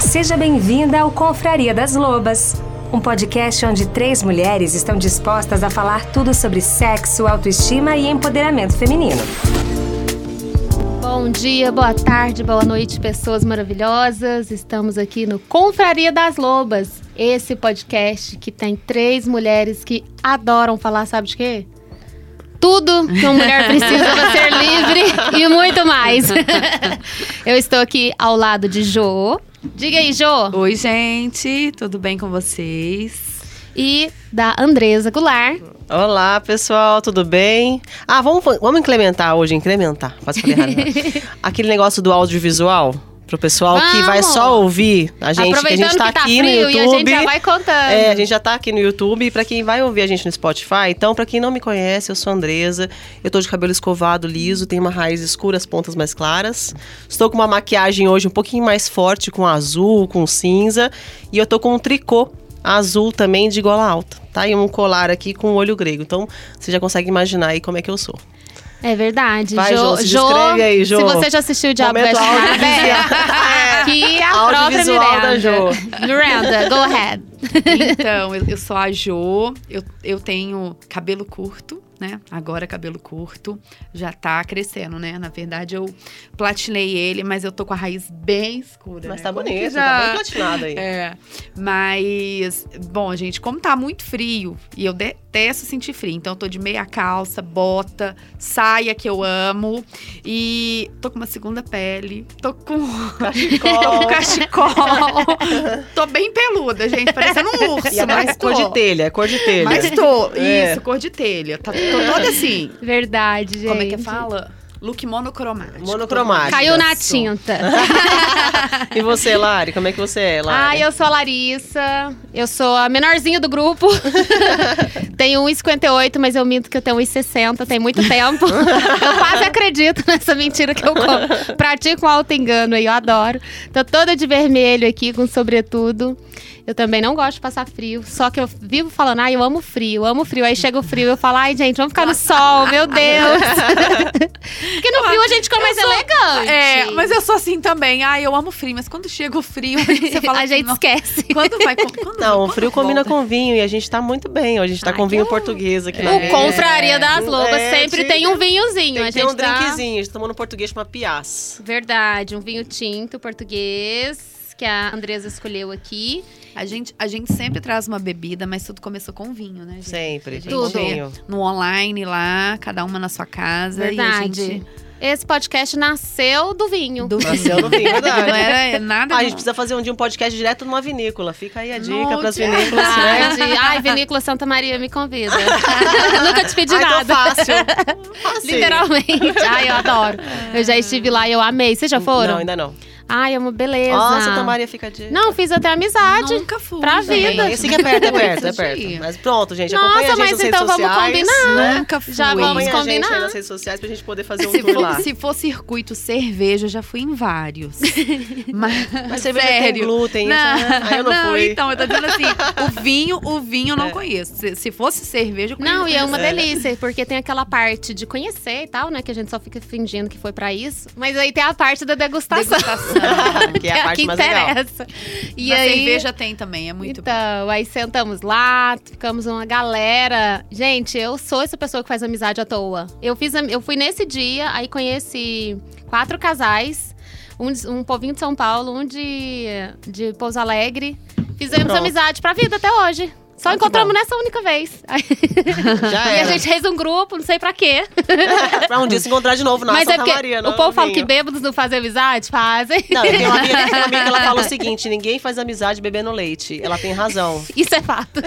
Seja bem-vinda ao Confraria das Lobas, um podcast onde três mulheres estão dispostas a falar tudo sobre sexo, autoestima e empoderamento feminino. Bom dia, boa tarde, boa noite, pessoas maravilhosas. Estamos aqui no Confraria das Lobas, esse podcast que tem três mulheres que adoram falar, sabe de quê? Tudo que uma mulher precisa para ser livre e muito mais. Eu estou aqui ao lado de Jo. Diga aí, Jo. Oi, gente, tudo bem com vocês? E da Andresa Goulart. Olá, pessoal, tudo bem? Ah, vamos, vamos incrementar hoje, incrementar. Quase falei errado. né? Aquele negócio do audiovisual. Pro pessoal que vai Vamos! só ouvir a gente, que a gente tá que tá aqui no YouTube. e a gente já vai contando. É, a gente já tá aqui no YouTube. Pra quem vai ouvir a gente no Spotify, então, pra quem não me conhece, eu sou a Andresa. Eu tô de cabelo escovado, liso, tenho uma raiz escura, as pontas mais claras. Estou com uma maquiagem hoje um pouquinho mais forte, com azul, com cinza. E eu tô com um tricô azul também de gola alta, tá? E um colar aqui com o olho grego. Então, você já consegue imaginar aí como é que eu sou. É verdade. Vai, Jô, se descreve aí, Jô. Se você já assistiu o Diabo Veste. Prada, aqui é a própria Miranda. da Jô. Miranda, go ahead. Então, eu, eu sou a Jo, eu, eu tenho cabelo curto, né? Agora cabelo curto, já tá crescendo, né? Na verdade, eu platinei ele, mas eu tô com a raiz bem escura. Mas né? tá bonito, já- tá bem platinado aí. É, mas, bom, gente, como tá muito frio, e eu detesto sentir frio, então eu tô de meia calça, bota, saia que eu amo, e tô com uma segunda pele, tô com Cachecol. Tô com cachecol. tô bem peluda, gente, parecendo um urso, E é tô. cor de telha, é cor de telha. Mas tô, É. isso, cor de telha. Tá, tô toda assim. Verdade, gente. Como é que fala? Look monocromático. Monocromático. Caiu na tinta. E você, Lari, como é que você é, Lari? Ai, eu sou a Larissa. Eu sou a menorzinha do grupo. tenho 1,58, mas eu minto que eu tenho 1,60. Tem muito tempo. eu quase acredito nessa mentira que eu conto. Pratico um auto-engano aí, eu adoro. Tô toda de vermelho aqui, com sobretudo. Eu também não gosto de passar frio. Só que eu vivo falando, ai, eu amo frio, eu amo frio. Aí chega o frio, eu falo, ai, gente, vamos ficar no sol, meu Deus. Porque no frio a gente fica mais elegante. É, mas eu sou assim também. Ai, eu amo frio, mas quando chega o frio, você fala a assim, gente "Não, esquece. Quando vai? Quando, Não, o quando frio combina volta?" com vinho e a gente tá muito bem. A gente tá Ai, com vinho bom. português aqui É. na O. Confraria das Lobas É, sempre tinha- tem um vinhozinho. Tem a gente um tá... drinkzinho. A gente tomou no português chama Pias. Verdade, um vinho tinto português que a Andresa escolheu aqui. A gente, a gente sempre traz uma bebida, mas tudo começou com vinho, né, gente? Sempre. Gente Tudo. Vinho. No online lá, cada uma na sua casa. E a Verdade. gente... Esse podcast nasceu do vinho. Do Nasceu no vinho, verdade. Não era nada. Ah, a gente precisa fazer um dia um podcast direto numa vinícola. Fica aí a dica pras dia- vinícolas, né? Ai, Vinícola Santa Maria, me convida. Nunca te pedi Ai, tão nada. fácil. Fácil. Literalmente. Ai, eu adoro. Eu já estive lá e eu amei. Vocês já foram? Não, ainda não. Ai, é uma beleza. Santa Maria fica dica. Não, fiz até amizade. Nunca fui. pra gente. vida. Esse aqui é perto, é perto, é perto. Mas pronto, gente. Nossa, acompanha a gente mas nas então redes vamos sociais. combinar. Né? Nunca fui. Já vamos Acompanha a gente combinar. aí nas redes sociais pra gente poder fazer um Se tour for, lá. se for circuito cerveja, eu já fui em vários. Mas, Mas cerveja tem sério. glúten, isso, né? Aí eu não fui. então, eu tô dizendo assim, o vinho, o vinho eu não É. conheço. Se, se fosse cerveja, eu conheço. Não, e é uma É. delícia, porque tem aquela parte de conhecer e tal, né? Que a gente só fica fingindo que foi pra isso. Mas aí tem a parte da degustação. Degustação. Que é a parte que mais legal. interessa. E Na aí, cerveja tem também, é muito bom. então, aí sentamos lá, ficamos uma galera. Gente, eu sou essa pessoa que faz amizade à toa. Eu fiz, eu fui nesse dia, aí conheci quatro casais, um, de- um povinho de São Paulo, um de, de Pouso Alegre. Fizemos Pronto. amizade pra vida até hoje. Só Ah, encontramos nessa única vez. Já e a era. gente fez um grupo, não sei pra quê. pra um dia se encontrar de novo na Mas Santa é porque Maria. o no povo fala que bêbados não fazem amizade, fazem. Não, eu tenho uma amiga, tem uma amiga que ela fala o seguinte: ninguém faz amizade bebendo leite. Ela tem razão. Isso é fato.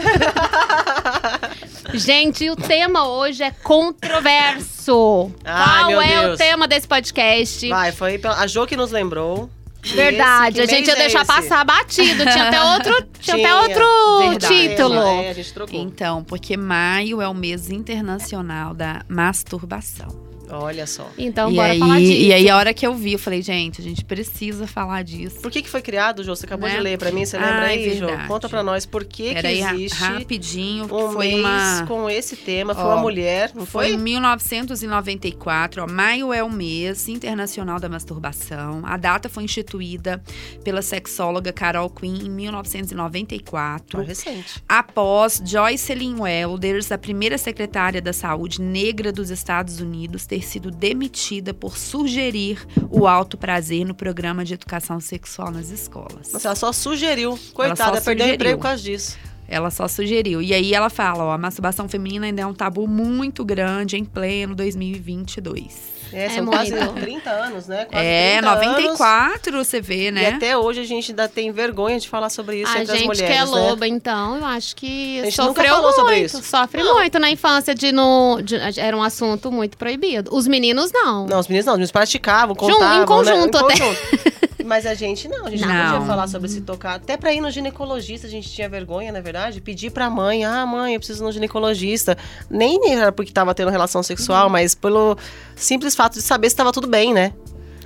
Gente, o tema hoje é controverso. Ai, Qual meu é o Deus. tema desse podcast? Vai, foi a Jo que nos lembrou. Verdade, Esse, a gente ia é deixar esse? passar batido. Tinha até outro, tinha até Tinha. outro Verdade. título. É, a gente trocou. Então, porque maio é o mês internacional da masturbação. Olha só. Então, e, bora aí, falar disso. e aí, a hora que eu vi, eu falei, gente, a gente precisa falar disso. Por que, que foi criado, Jô? Você acabou Né? de ler pra mim, você Ah, lembra é aí, Jô? verdade. Conta pra nós por que, que ra- existe rapidinho, que um foi mês uma... com esse tema. Foi Ó, uma mulher, não Foi foi? em 1994, ó, maio é o mês internacional da masturbação. A data foi instituída pela sexóloga Carol Quinn em 1994. Foi recente. Após Joycelyn Welders, a primeira secretária da saúde negra dos Estados Unidos, ter sido demitida por sugerir o alto prazer no programa de educação sexual nas escolas. Nossa, ela só sugeriu. Coitada, perdeu o emprego por causa disso. Ela só sugeriu. E aí ela fala, ó, a masturbação feminina ainda é um tabu muito grande em pleno 2022. É, É são muito. quase 30 anos, né? Quase É, 30 anos. 94, você vê, E né? até hoje a gente ainda tem vergonha de falar sobre isso A entre as gente mulheres, que é né? loba, então, eu acho que A gente sofreu muito. sobre isso. Sofre muito na infância de no. de- era um assunto muito proibido. Os meninos não. Não, os meninos não, os meninos praticavam, Jun- em contavam, conjunto né? até. Em conjunto. Mas a gente não, a gente não, Não. podia falar sobre se tocar. Até pra ir no ginecologista a gente tinha vergonha, na verdade, pedir pra mãe, ah, mãe, eu preciso ir no ginecologista. Nem era porque tava tendo relação sexual, Uhum. mas pelo simples fato de saber se tava tudo bem, né?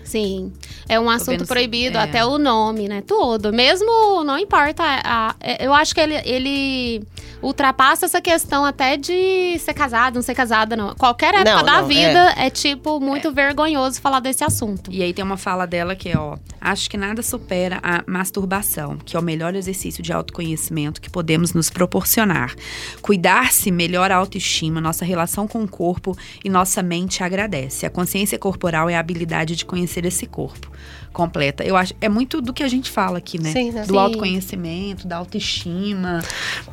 Sim. É um assunto proibido, é. até o nome, né? Tudo. Mesmo, não importa. a- a- eu acho que ele, ele ultrapassa essa questão até de ser casado, não ser casada, não. Qualquer época Não, da não, vida é, tipo, muito vergonhoso falar desse assunto. E aí tem uma fala dela que é, ó, acho que nada supera a masturbação, que é o melhor exercício de autoconhecimento que podemos nos proporcionar. Cuidar-se melhora a autoestima, nossa relação com o corpo e nossa mente agradece. A consciência corporal é a habilidade de conhecer esse corpo. Completa. Eu acho é muito do que a gente fala aqui, né? Sim, né? Do Sim. autoconhecimento, da autoestima.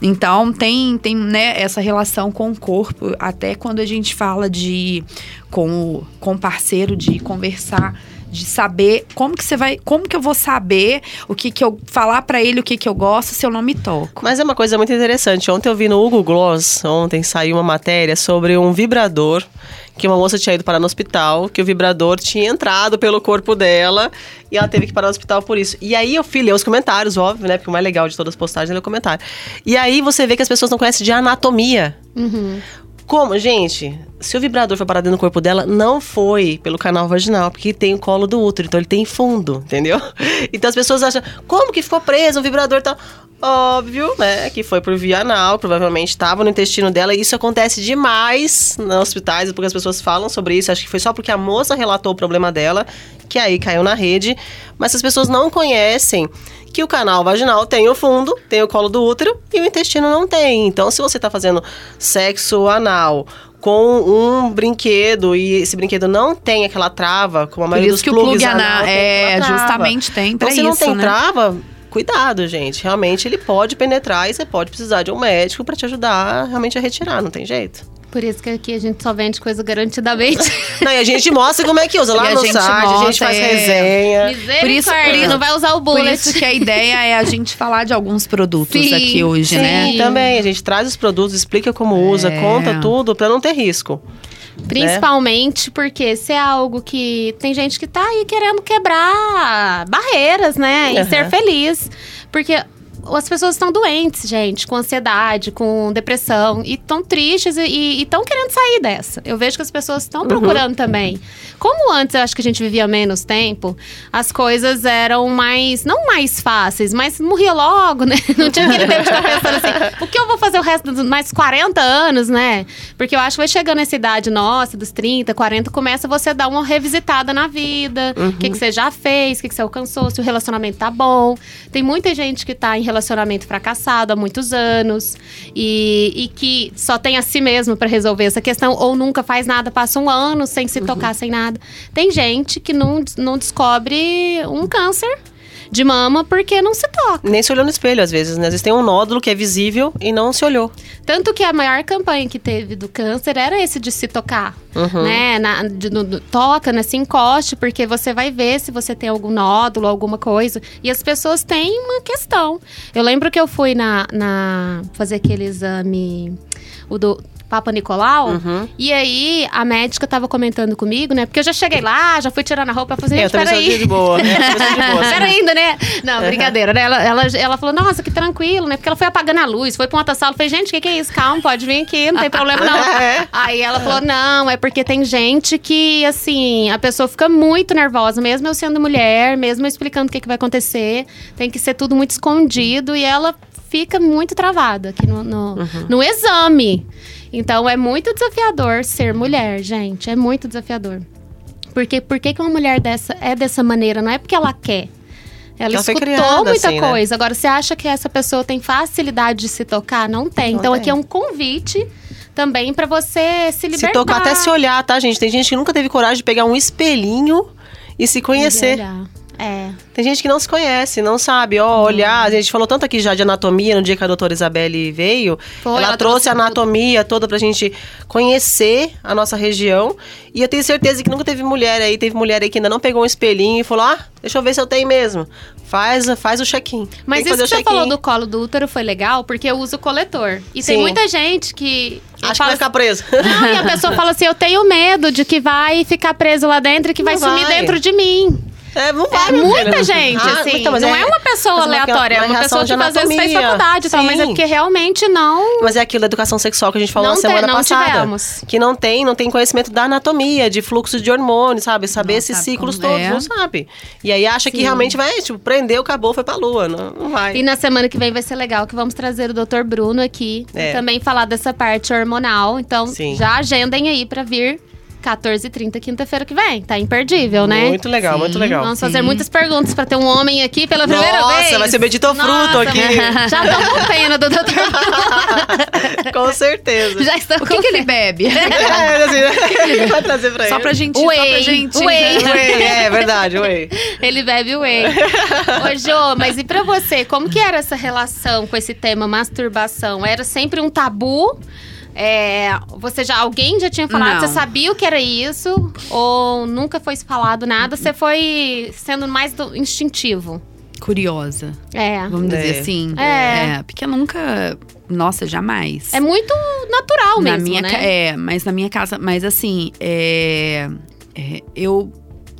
Então tem tem, né, essa relação com o corpo, até quando a gente fala de com o com o parceiro de conversar de saber como que você vai, como que eu vou saber o que que eu falar pra ele o que que eu gosto se eu não me toco. Mas é uma coisa muito interessante. Ontem eu vi no Hugo Gloss, ontem saiu uma matéria sobre um vibrador que uma moça tinha ido parar no hospital, que o vibrador tinha entrado pelo corpo dela e ela teve que parar no hospital por isso. E aí eu fui ler os comentários, óbvio, né? Porque o mais legal de todas as postagens é ler o comentário. E aí você vê que as pessoas não conhecem de anatomia. Uhum. Como, gente, se o vibrador foi parado no corpo dela, não foi pelo canal vaginal, porque tem o colo do útero, então ele tem fundo, entendeu? Então as pessoas acham, como que ficou preso um vibrador e tal? Óbvio, né, que foi por via anal, provavelmente estava no intestino dela, e isso acontece demais nos hospitais, porque as pessoas falam sobre isso, acho que foi só porque a moça relatou o problema dela, que aí caiu na rede, mas as pessoas não conhecem que o canal vaginal tem o fundo, tem o colo do útero e o intestino não tem. Então, se você está fazendo sexo anal com um brinquedo e esse brinquedo não tem aquela trava, como a Por maioria isso dos que o plug anal tem é trava. justamente tem pra Então, se não tem né? trava, cuidado, gente. Realmente ele pode penetrar e você pode precisar de um médico para te ajudar realmente a retirar, não tem jeito. Por isso que aqui a gente só vende coisa garantidamente. Não, e a gente mostra como é que usa lá E a no gente site, a gente faz é. resenha. Misericórdia, por isso- não vai usar o Por bullet. isso que a ideia é a gente falar de alguns produtos Sim, aqui hoje, Sim, né? também. A gente traz os produtos, explica como usa, É. conta tudo para não ter risco. Principalmente porque se é algo que tem gente que tá aí querendo quebrar barreiras, né? E Aham. ser feliz. Porque as pessoas estão doentes, gente, com ansiedade, com depressão, e estão tristes e estão querendo sair dessa. Eu vejo que as pessoas estão procurando também. Como antes eu acho que a gente vivia menos tempo, as coisas eram mais, não mais fáceis, mas morria logo, né? Não tinha aquele tempo de ficar pensando assim, o que eu vou fazer o resto dos mais 40 anos, né? Porque eu acho que vai chegando nessa idade nossa, dos 30, 40, começa você a dar uma revisitada na vida. O que, que você já fez, o que, que você alcançou, se o relacionamento tá bom. Tem muita gente que tá em relacionamento fracassado há muitos anos e, e que só tem a si mesmo pra resolver essa questão, ou nunca faz nada, passa um ano sem se tocar, sem nada. Tem gente que não, não descobre um câncer de mama porque não se toca. Nem se olhou no espelho, às vezes, né? Às vezes tem um nódulo que é visível e não se olhou. Tanto que a maior campanha que teve do câncer era esse de se tocar, Uhum. né? Na, de- no- toca, né? Se encoste, porque você vai ver se você tem algum nódulo, alguma coisa. E as pessoas têm uma questão. Eu lembro que eu fui na, na fazer aquele exame, o do Papa Nicolau. Uhum. E aí, a médica tava comentando comigo, né? Porque eu já cheguei lá, já fui tirando a roupa, ela falou assim, eu também peraí. de boa. Eu também sou de boa. Pera ainda, né? Não, brincadeira, né? Ela, ela, ela falou, nossa, que tranquilo, né? Porque ela foi apagando a luz, foi pra outra sala. Eu falei, gente, o que, que é isso? Calma, pode vir aqui, não tem problema não. É. Aí ela falou, não, é porque tem gente que, assim, a pessoa fica muito nervosa, mesmo eu sendo mulher, mesmo eu explicando o que, que vai acontecer, tem que ser tudo muito escondido e ela fica muito travada aqui no, no, no exame. Então é muito desafiador ser mulher, gente. É muito desafiador. Porque por que, uma mulher dessa é dessa maneira? Não é porque ela quer. Ela Ela escutou muita assim, né? coisa. Agora, você acha que essa pessoa tem facilidade de se tocar? Não tem. Não então, tem. aqui é um convite também pra você se libertar. Se tocar até se olhar, tá, gente? Tem gente que nunca teve coragem de pegar um espelhinho e se conhecer. Olhar. É. Tem gente que não se conhece, não sabe, Uhum. ó, olhar. A gente falou tanto aqui já de anatomia no dia que a doutora Isabelle veio. Foi, ela, ela trouxe trouxe a anatomia toda pra gente conhecer a nossa região. E eu tenho certeza que nunca teve mulher aí, teve mulher aí que ainda não pegou um espelhinho e falou: ah, deixa eu ver se eu tenho mesmo. Faz, faz o check-in. Mas Tem isso que você falou do colo do útero foi legal, porque eu uso coletor. E tem Sim. muita gente que. Acho que fala vai ficar preso. assim, Não, e a pessoa fala assim: eu tenho medo de que vai ficar preso lá dentro e que vai Não sumir vai. dentro de mim. É, não vai, É muita gente, Ah, assim. então, não é, uma pessoa é aleatória, é uma pessoa que às vezes fez faculdade e tal, mas é porque realmente não. Mas é aquilo da educação sexual que a gente falou Não na semana não passada. tivemos. Que não tem, não tem conhecimento da anatomia, de fluxo de hormônios, sabe? Saber Não esses sabe ciclos como todos, é. não sabe. E aí acha que Sim. realmente vai, tipo, prendeu, acabou, foi pra lua. Não, não vai. E na semana que vem vai ser legal que vamos trazer o Dr. Bruno aqui É. também falar dessa parte hormonal. Então, Sim. já agendem aí pra vir 14h30, quinta-feira que vem. Tá imperdível, né? Muito legal, Sim. muito legal. Vamos fazer Sim. muitas perguntas pra ter um homem aqui pela primeira Nossa, vez. vai ser Benedito Fruto Nossa, aqui. Já tô com pena do. Bruno. Com certeza. Já estou O que, que ele bebe? É, assim, né? vai trazer pra só ele. pra gente, só Whey, pra gente. whey. Whey, É verdade, ué. Ele bebe whey. Ô, Jô, mas e pra você? Como que era essa relação com esse tema masturbação? Era sempre um tabu? É, você já alguém já tinha falado? Não. Você sabia o que era isso? Ou nunca foi falado nada? Você foi sendo mais do- instintivo? Curiosa, É. vamos É. dizer assim. É. Porque eu nunca. Nossa, jamais. É muito natural na mesmo, minha né? ca- É, mas na minha casa. Mas assim, é, é, eu.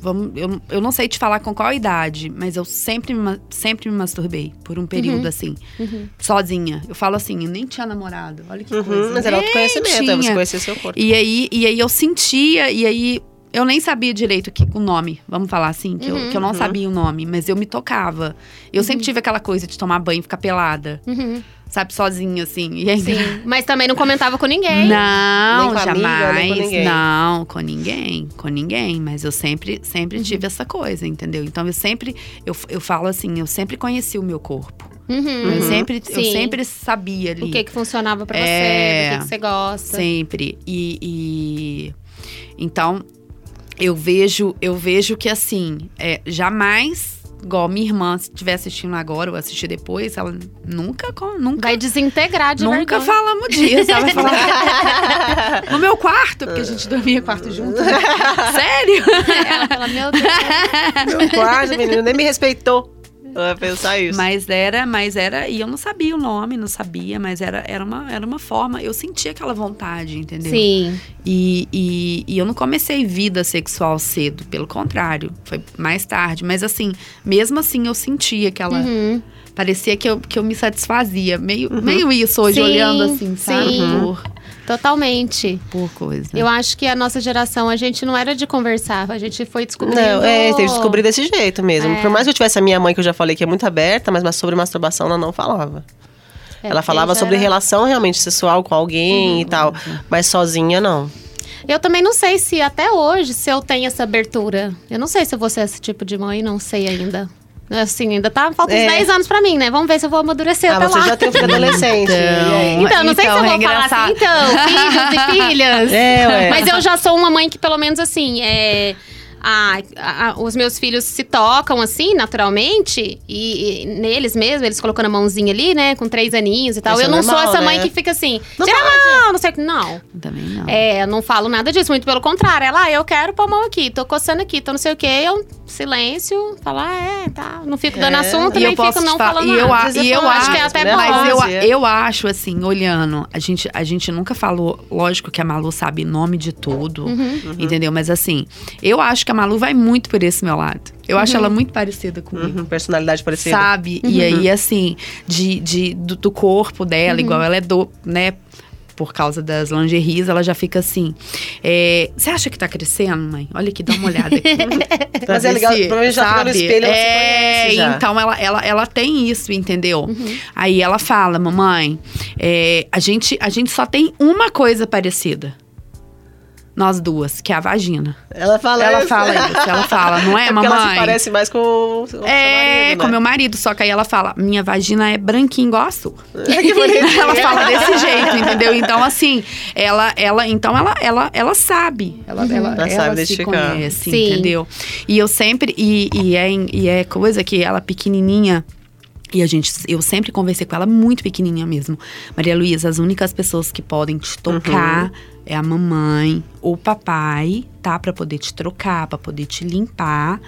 Vamos, eu, eu não sei te falar com qual idade, mas eu sempre, me sempre me masturbei por um período Uhum. assim, Uhum. sozinha. Eu falo assim, eu nem tinha namorado. Olha que Uhum, coisa. mas era autoconhecimento, é você conhecer seu corpo. E aí, e aí eu sentia, e aí eu nem sabia direito que, o nome, vamos falar assim, que, Uhum. eu, que eu não sabia o nome, mas eu me tocava. Eu Uhum. sempre tive aquela coisa de tomar banho e ficar pelada, Uhum. sabe, sozinha assim. Aí, Sim. Mas também não comentava com ninguém. Não, Nem com amiga, jamais. nem com ninguém. Não, com ninguém, com ninguém. Mas eu sempre, sempre Uhum. tive essa coisa, entendeu? Então eu sempre, eu, eu falo assim, eu sempre conheci o meu corpo. Uhum. Eu sempre, eu Sim. sempre sabia ali. O que que funcionava pra você, É. do que, que você gosta. Sempre. E, e- então eu vejo, eu vejo que assim, é, jamais, igual minha irmã, se estiver assistindo agora ou assistir depois, ela nunca, nunca Vai desintegrar de Nunca verdade. falamos disso. Ela vai falar. no meu quarto, porque a gente dormia quarto junto. né? Sério? Ela fala, meu Deus. Meu quarto, menino, nem me respeitou. Vai pensar isso. Mas era, mas era. E eu não sabia o nome, não sabia, mas era, era, uma, era uma forma. Eu sentia aquela vontade, entendeu? Sim. E, e, e eu não comecei vida sexual cedo, pelo contrário, foi mais tarde. Mas assim, mesmo assim eu sentia aquela. Uhum. Parecia que eu, que eu me satisfazia. Meio, meio isso hoje, Sim, olhando assim, sabe? sim. Por, Totalmente. por coisa. Eu acho que a nossa geração, a gente não era de conversar, a gente foi descobrindo. Não, é, tem que descobrir desse jeito mesmo. É. Por mais que eu tivesse a minha mãe, que eu já falei que é muito aberta, mas, sobre masturbação ela não falava. É, ela falava sobre era- Uhum. relação realmente sexual com alguém e tal. Mas sozinha, não. Eu também não sei se até hoje, se eu tenho essa abertura. Eu não sei se eu vou ser esse tipo de mãe, não sei ainda. Assim, ainda tá, faltam uns É. 10 anos pra mim, né? Vamos ver se eu vou amadurecer Ah, até você lá. já tem filho adolescente. e aí? Então, não sei Então, se eu é vou falar engraçado. assim, então, filhos e filhas. É, ué. Mas eu já sou uma mãe que, pelo menos, assim, é. a- a- os meus filhos se tocam assim, naturalmente, e, e neles mesmo, eles colocando a mãozinha ali, né, com três aninhos e tal. Isso é eu não sou essa mãe né? que fica assim, Não mão, não sei o que. Não. Também não. É, eu não falo nada disso, muito pelo contrário. Ela, ah, eu quero pôr a mão aqui, tô coçando aqui, tô não sei o quê. Eu silêncio, falar, ah, é, tá. Não fico dando É. assunto, E nem eu fico não falar- falando e eu, nada. e eu vezes acho que é até né? bom. mas eu, eu acho assim, olhando, a gente, a gente nunca falou, lógico que a Malu sabe nome de tudo, Uhum. entendeu? Mas assim, eu acho que a Malu vai muito por esse meu lado. Eu acho ela muito parecida comigo. Uhum, personalidade parecida. Sabe? E aí, assim, de, de, do, do corpo dela, igual ela é do, né? Por causa das lingeries, ela já fica assim. é, Você acha que tá crescendo, mãe? Olha aqui, dá uma olhada aqui. Mas é legal, se, provavelmente já fica no espelho, ela se é, conhece então ela, ela, ela tem isso, entendeu? Uhum. Aí ela fala, mamãe, é, a, gente, a gente só tem uma coisa parecida. Nós duas, que é a vagina. Ela fala ela isso. fala isso, ela fala, não é, É porque ela se mamãe? parece mais com o seu É, marido, com né? meu marido, só que aí ela fala, minha vagina é branquinha igual a sua. que bonitinho. ela fala desse jeito, entendeu? Então, assim, ela, ela, então ela, ela, ela sabe. Ela, ela, Ela ela, sabe se identificar. conhece, Sim. entendeu? E eu sempre, e, e, é, e é coisa que ela pequenininha, e a gente, eu sempre conversei com ela muito pequenininha mesmo. Maria Luísa, as únicas pessoas que podem te tocar é a mamãe o papai, tá? Pra poder te trocar, pra poder te limpar.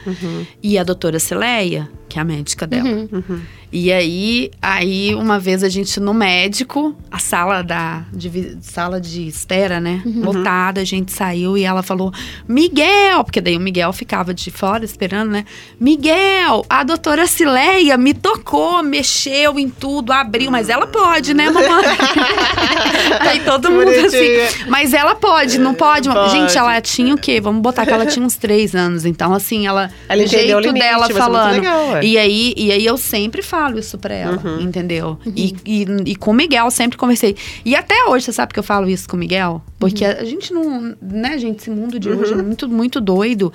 E a doutora Celeia, que é a médica dela. Uhum. E aí, aí uma vez a gente no médico, a sala da de, sala de espera, né, lotada, a gente saiu e ela falou: "Miguel", porque daí o Miguel ficava de fora esperando, né? "Miguel, a doutora Cileia me tocou, mexeu em tudo, abriu, mas ela pode, né, mamãe?" aí todo mundo assim, mas ela pode, não pode? Pode. Gente, ela tinha o quê? Vamos botar que ela tinha uns três anos, então assim, ela Ela o entendeu o jeito limite, dela muito falando. legal. E aí, e aí eu sempre falo isso pra ela, Uhum. entendeu? E, e, e com o Miguel sempre conversei. E até hoje, você sabe que eu falo isso com o Miguel? Porque a gente não, né, gente, esse mundo de hoje é muito, muito doido.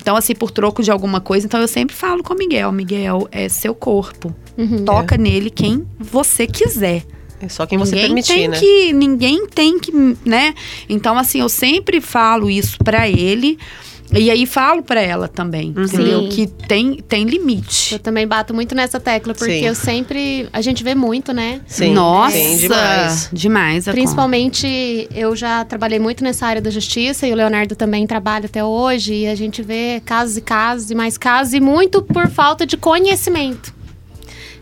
Então, assim, por troco de alguma coisa, então eu sempre falo com o Miguel, Miguel, é seu corpo. Uhum. Toca nele quem você quiser. É só quem você ninguém permitir, tem né? que ninguém tem que né então assim eu sempre falo isso pra ele e aí falo pra ela também Uhum. entendeu Sim. que tem tem limite Eu também bato muito nessa tecla, porque Sim. eu sempre. A gente vê muito, né? Sim, nossa sim, demais. demais a Principalmente, eu já trabalhei muito nessa área da justiça e o Leonardo também trabalha até hoje. E a gente vê casos e casos e mais casos, e muito por falta de conhecimento.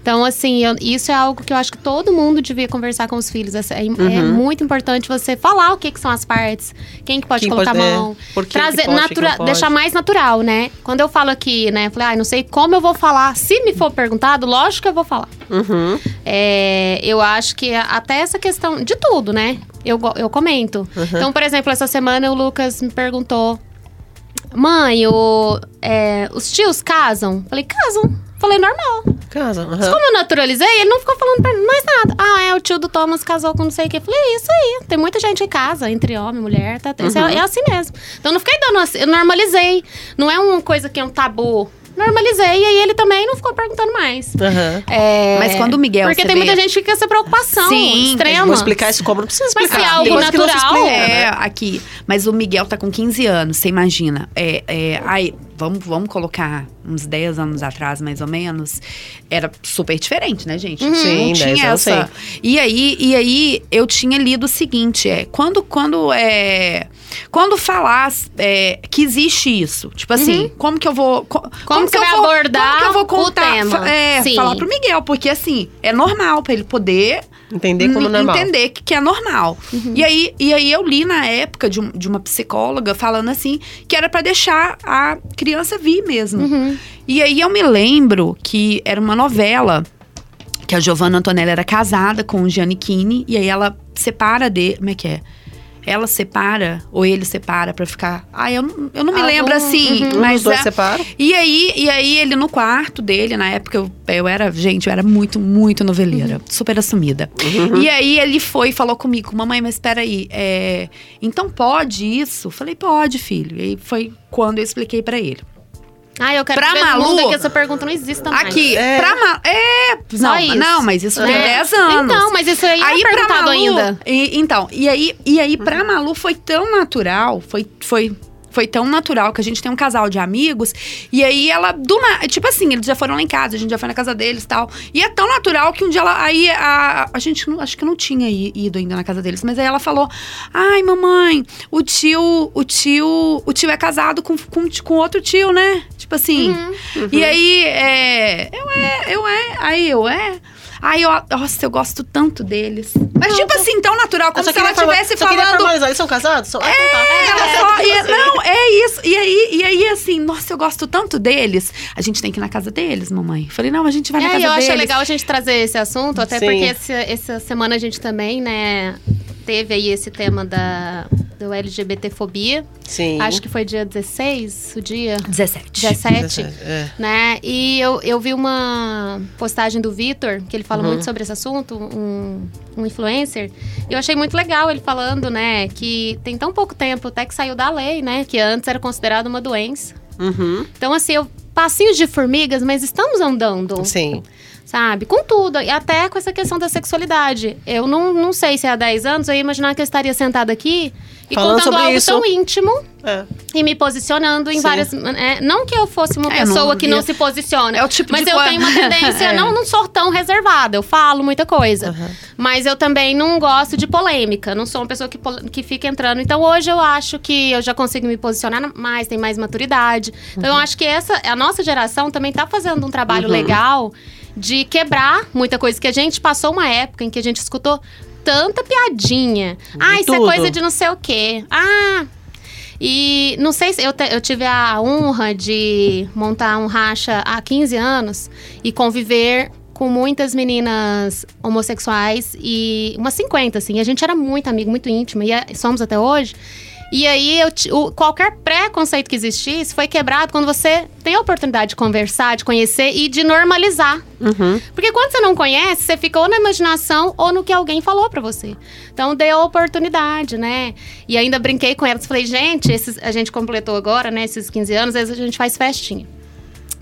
Então, assim, eu- isso é algo que eu acho que todo mundo devia conversar com os filhos. É, é Uhum. muito importante você falar o que, que são as partes, quem que pode Quem colocar pode- a é, mão. que trazer, pode, natura- deixar mais natural, né? Quando eu falo aqui, né? Falei, ah, não sei como eu vou falar. Se me for perguntado, lógico que eu vou falar. Uhum. É, eu acho que até essa questão de tudo, né? Eu, eu comento. Uhum. Então, por exemplo, essa semana o Lucas me perguntou: Mãe, o, é, os tios casam? Falei, casam. Falei, normal. Casa. aham. Como eu naturalizei, ele não ficou falando pra mim mais nada. Ah, é, o tio do Thomas casou com não sei o quê. Falei, é isso aí. Tem muita gente em casa, entre homem e mulher. Tá, isso é, é assim mesmo. Então, não fiquei dando assim. Eu normalizei. Não é uma coisa que é um tabu. Normalizei. E aí, ele também não ficou perguntando mais. Aham. É, Mas quando o Miguel, Porque você tem vê- muita gente que fica essa preocupação Sim, extrema. Vou explicar isso como não precisa Mas explicar. se é algo natural, explica, É, né? aqui. Mas o Miguel tá com 15 anos, você imagina. É, é, aí, vamos, vamos colocar uns 10 anos atrás, mais ou menos. Era super diferente, né, gente? Sim, Não 10 tinha essa. E aí, e aí, eu tinha lido o seguinte: é, quando, quando é. Quando falar é, que existe isso, tipo assim, como que eu vou. co- Como, você que eu vou, abordar como que eu vou contar? É, falar pro Miguel, porque assim, é normal pra ele poder Entender como n- normal. entender que, que é normal. E, aí, e aí eu li na época de, um- de uma psicóloga falando assim que era pra deixar a criança vir mesmo. Uhum. E aí eu me lembro que era uma novela que a Giovanna Antonella era casada com o Giannichini e aí ela separa de, como é que é? Ela separa ou ele separa pra ficar. Ah, eu, não- eu não me Algum- lembro assim, uhum. Um mas dos dois é- separam. e aí, e aí ele no quarto dele, na época eu, eu era, gente, eu era muito, muito noveleira, super assumida. E aí ele foi e falou comigo, mamãe, mas espera aí, é, então pode isso? Falei, pode, filho. E aí foi quando eu expliquei pra ele. Ah, eu quero Pra ver no Malu- mundo é que essa pergunta não existe mais. Aqui, É. pra Ma é, Só não, isso. não, mas isso tem É. 10 anos. Então, mas isso aí, Aí é pra perguntado Malu, ainda. e- então, e aí, e aí pra Malu foi tão natural, foi, foi, foi tão natural que a gente tem um casal de amigos. E aí ela, do na, tipo assim, eles já foram lá em casa, a gente já foi na casa deles e tal. E é tão natural que um dia ela. Aí a, a gente não, acho que não tinha ido ainda na casa deles, mas aí ela falou: Ai, mamãe, o tio, o tio, o tio é casado com, com, com outro tio, né? Tipo assim. Uhum. E aí, é. Eu é, eu é. Aí eu é. Aí eu, nossa, eu gosto tanto deles. Mas, tipo assim, tão natural, Eu como se ela estivesse queria falando. formalizar. Eles são casados? São... Ah, então tá. Ela só, e- não, é isso. E aí, e aí, assim, nossa, eu gosto tanto deles. A gente tem que ir na casa deles, mamãe. Falei, não, a gente vai na É, casa eu deles. achei legal a gente trazer esse assunto, até Sim. porque esse- essa semana a gente também, né, teve aí esse tema da do LGBTfobia. Sim. Acho que foi dia 16, o dia 17. 17, É. né? E eu, eu vi uma postagem do Vitor, que ele fala Uhum. muito sobre esse assunto, um, um influencer. E eu achei muito legal ele falando, né, que tem tão pouco tempo até que saiu da lei, né, que antes era considerado uma doença. Uhum. Então, assim, eu, passinhos de formigas, mas estamos andando Sim. Sabe? Com tudo, e até com essa questão da sexualidade. Eu não, não sei se há 10 anos eu ia imaginar que eu estaria sentada aqui e Falando contando sobre algo isso. tão íntimo É. e me posicionando em Sim. várias. é, não que eu fosse uma É, pessoa não que não ia- se posiciona. É o tipo mas de eu coisa- tenho uma tendência, É. não, não sou tão reservada. Eu falo muita coisa. Aham. Mas eu também não gosto de polêmica. Não sou uma pessoa que, que fica entrando. Então hoje eu acho que eu já consigo me posicionar mais, tem mais maturidade. Então Uhum. eu acho que essa, a nossa geração também tá fazendo um trabalho Uhum. legal de quebrar muita coisa. Que a gente passou uma época em que a gente escutou tanta piadinha. ah, isso é tudo. coisa de não sei o quê. Ah. E não sei se eu, te- eu tive a honra de montar um racha há 15 anos e conviver com muitas meninas homossexuais e umas 50, assim. A gente era muito amigo, muito íntimo, e é- somos até hoje. E aí, eu o- qualquer preconceito que existisse foi quebrado quando você tem a oportunidade de conversar, de conhecer e de normalizar. Uhum. Porque quando você não conhece, você fica ou na imaginação ou no que alguém falou pra você. Então dê a oportunidade, né? E ainda brinquei com elas, falei, gente, esses- a gente completou agora, né, esses 15 anos, às vezes a gente faz festinha.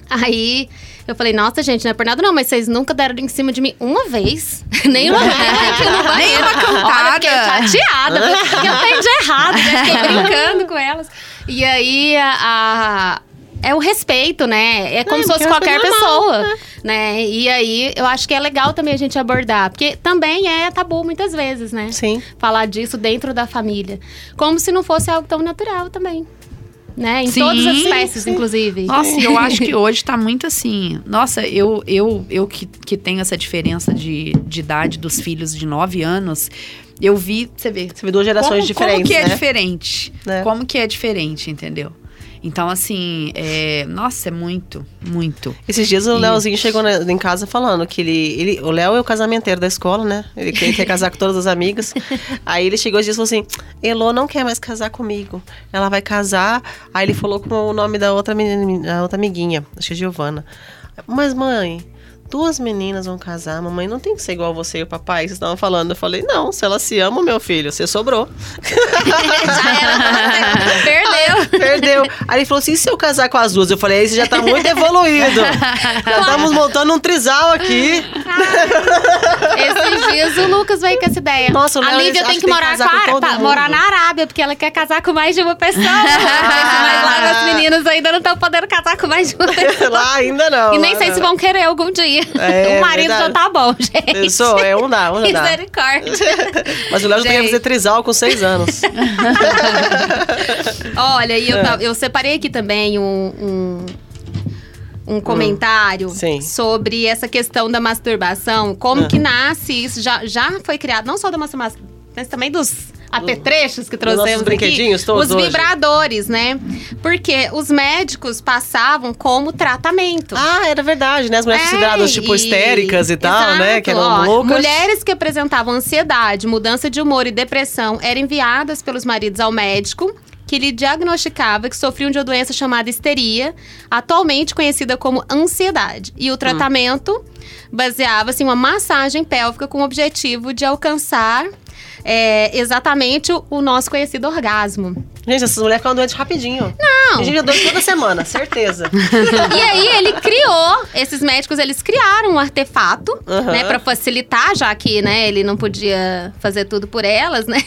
Aí eu falei, nossa, gente, não é por nada não, mas vocês nunca deram em cima de mim uma vez. Nem uma vez aqui no banheiro. Nem uma Olha, eu fiquei cantada. chateada. falei, O que eu tenho de errado? Já fiquei brincando com elas. E aí, a... a- é o respeito, né? É como É, se fosse porque qualquer é normal, pessoa, né? E aí, eu acho que é legal também a gente abordar, porque também é tabu muitas vezes, né? Sim. Falar disso dentro da família. Como se não fosse algo tão natural também. Né? Em Sim, todas as espécies, sim. inclusive. Nossa, eu acho que hoje tá muito assim. Nossa, eu, eu, eu que, que tenho essa diferença de, de idade dos filhos de 9 anos, eu vi. Você vê. Você vê duas gerações como, diferentes, como que é né? diferente? Né? Como que é diferente, entendeu? Então, assim, é, nossa, é muito, muito. Esses dias o E- Leozinho chegou na- em casa falando que ele, ele. O Léo é o casamenteiro da escola, né? Ele quer, quer casar com todas as amigas. Aí ele chegou e disse assim: Elô não quer mais casar comigo. Ela vai casar. Aí ele falou com o nome da outra, menina, a outra amiguinha, acho que é Giovana. Mas, mãe. Duas meninas vão casar, mamãe não tem que ser igual você e o papai, vocês estavam falando. Eu falei, não, se elas se amam, meu filho, você sobrou. Já era. Perdeu. Perdeu. Aí ele falou assim: e se eu casar com as duas? Eu falei, aí você já tá muito evoluído. Já estamos montando um trisal aqui. Esses dias o Lucas veio com essa ideia. Nossa, o a Léo, Lívia acho tem que que tem que morar, com com a- morar na Arábia, porque ela quer casar com mais de uma pessoa. Mas lá as meninas ainda não estão podendo casar com mais de uma pessoa. Lá ainda não. E nem sei não. se vão querer algum dia. É, o marido verdade. já tá bom, gente. Eu sou, é um dá, um dá. Misericórdia. Mas o Léo já queria Gente. fazer trisal com seis anos. Olha, e eu, É. eu separei aqui também um, um, um comentário Sim. sobre essa questão da masturbação. Como Ah. que nasce isso? Já, já foi criado, não só da masturbação, mas também dos apetrechos que trouxemos nossos aqui. brinquedinhos todos Os hoje. vibradores, né? Porque os médicos passavam como tratamento. Ah, era verdade, né? As mulheres É, consideradas, tipo, e- histéricas e tal, né? Que eram Exato, ó, loucas. Mulheres que apresentavam ansiedade, mudança de humor e depressão eram enviadas pelos maridos ao médico, que lhe diagnosticava que sofriam de uma doença chamada histeria, atualmente conhecida como ansiedade. E Hum. o tratamento baseava-se em uma massagem pélvica com o objetivo de alcançar é, exatamente o, o nosso conhecido orgasmo. Gente, essas mulheres ficam doentes rapidinho. Não. A gente é doente toda semana, certeza. E aí ele criou, esses médicos, eles criaram um artefato, né, Pra facilitar, já que, né, ele não podia fazer tudo por elas, né?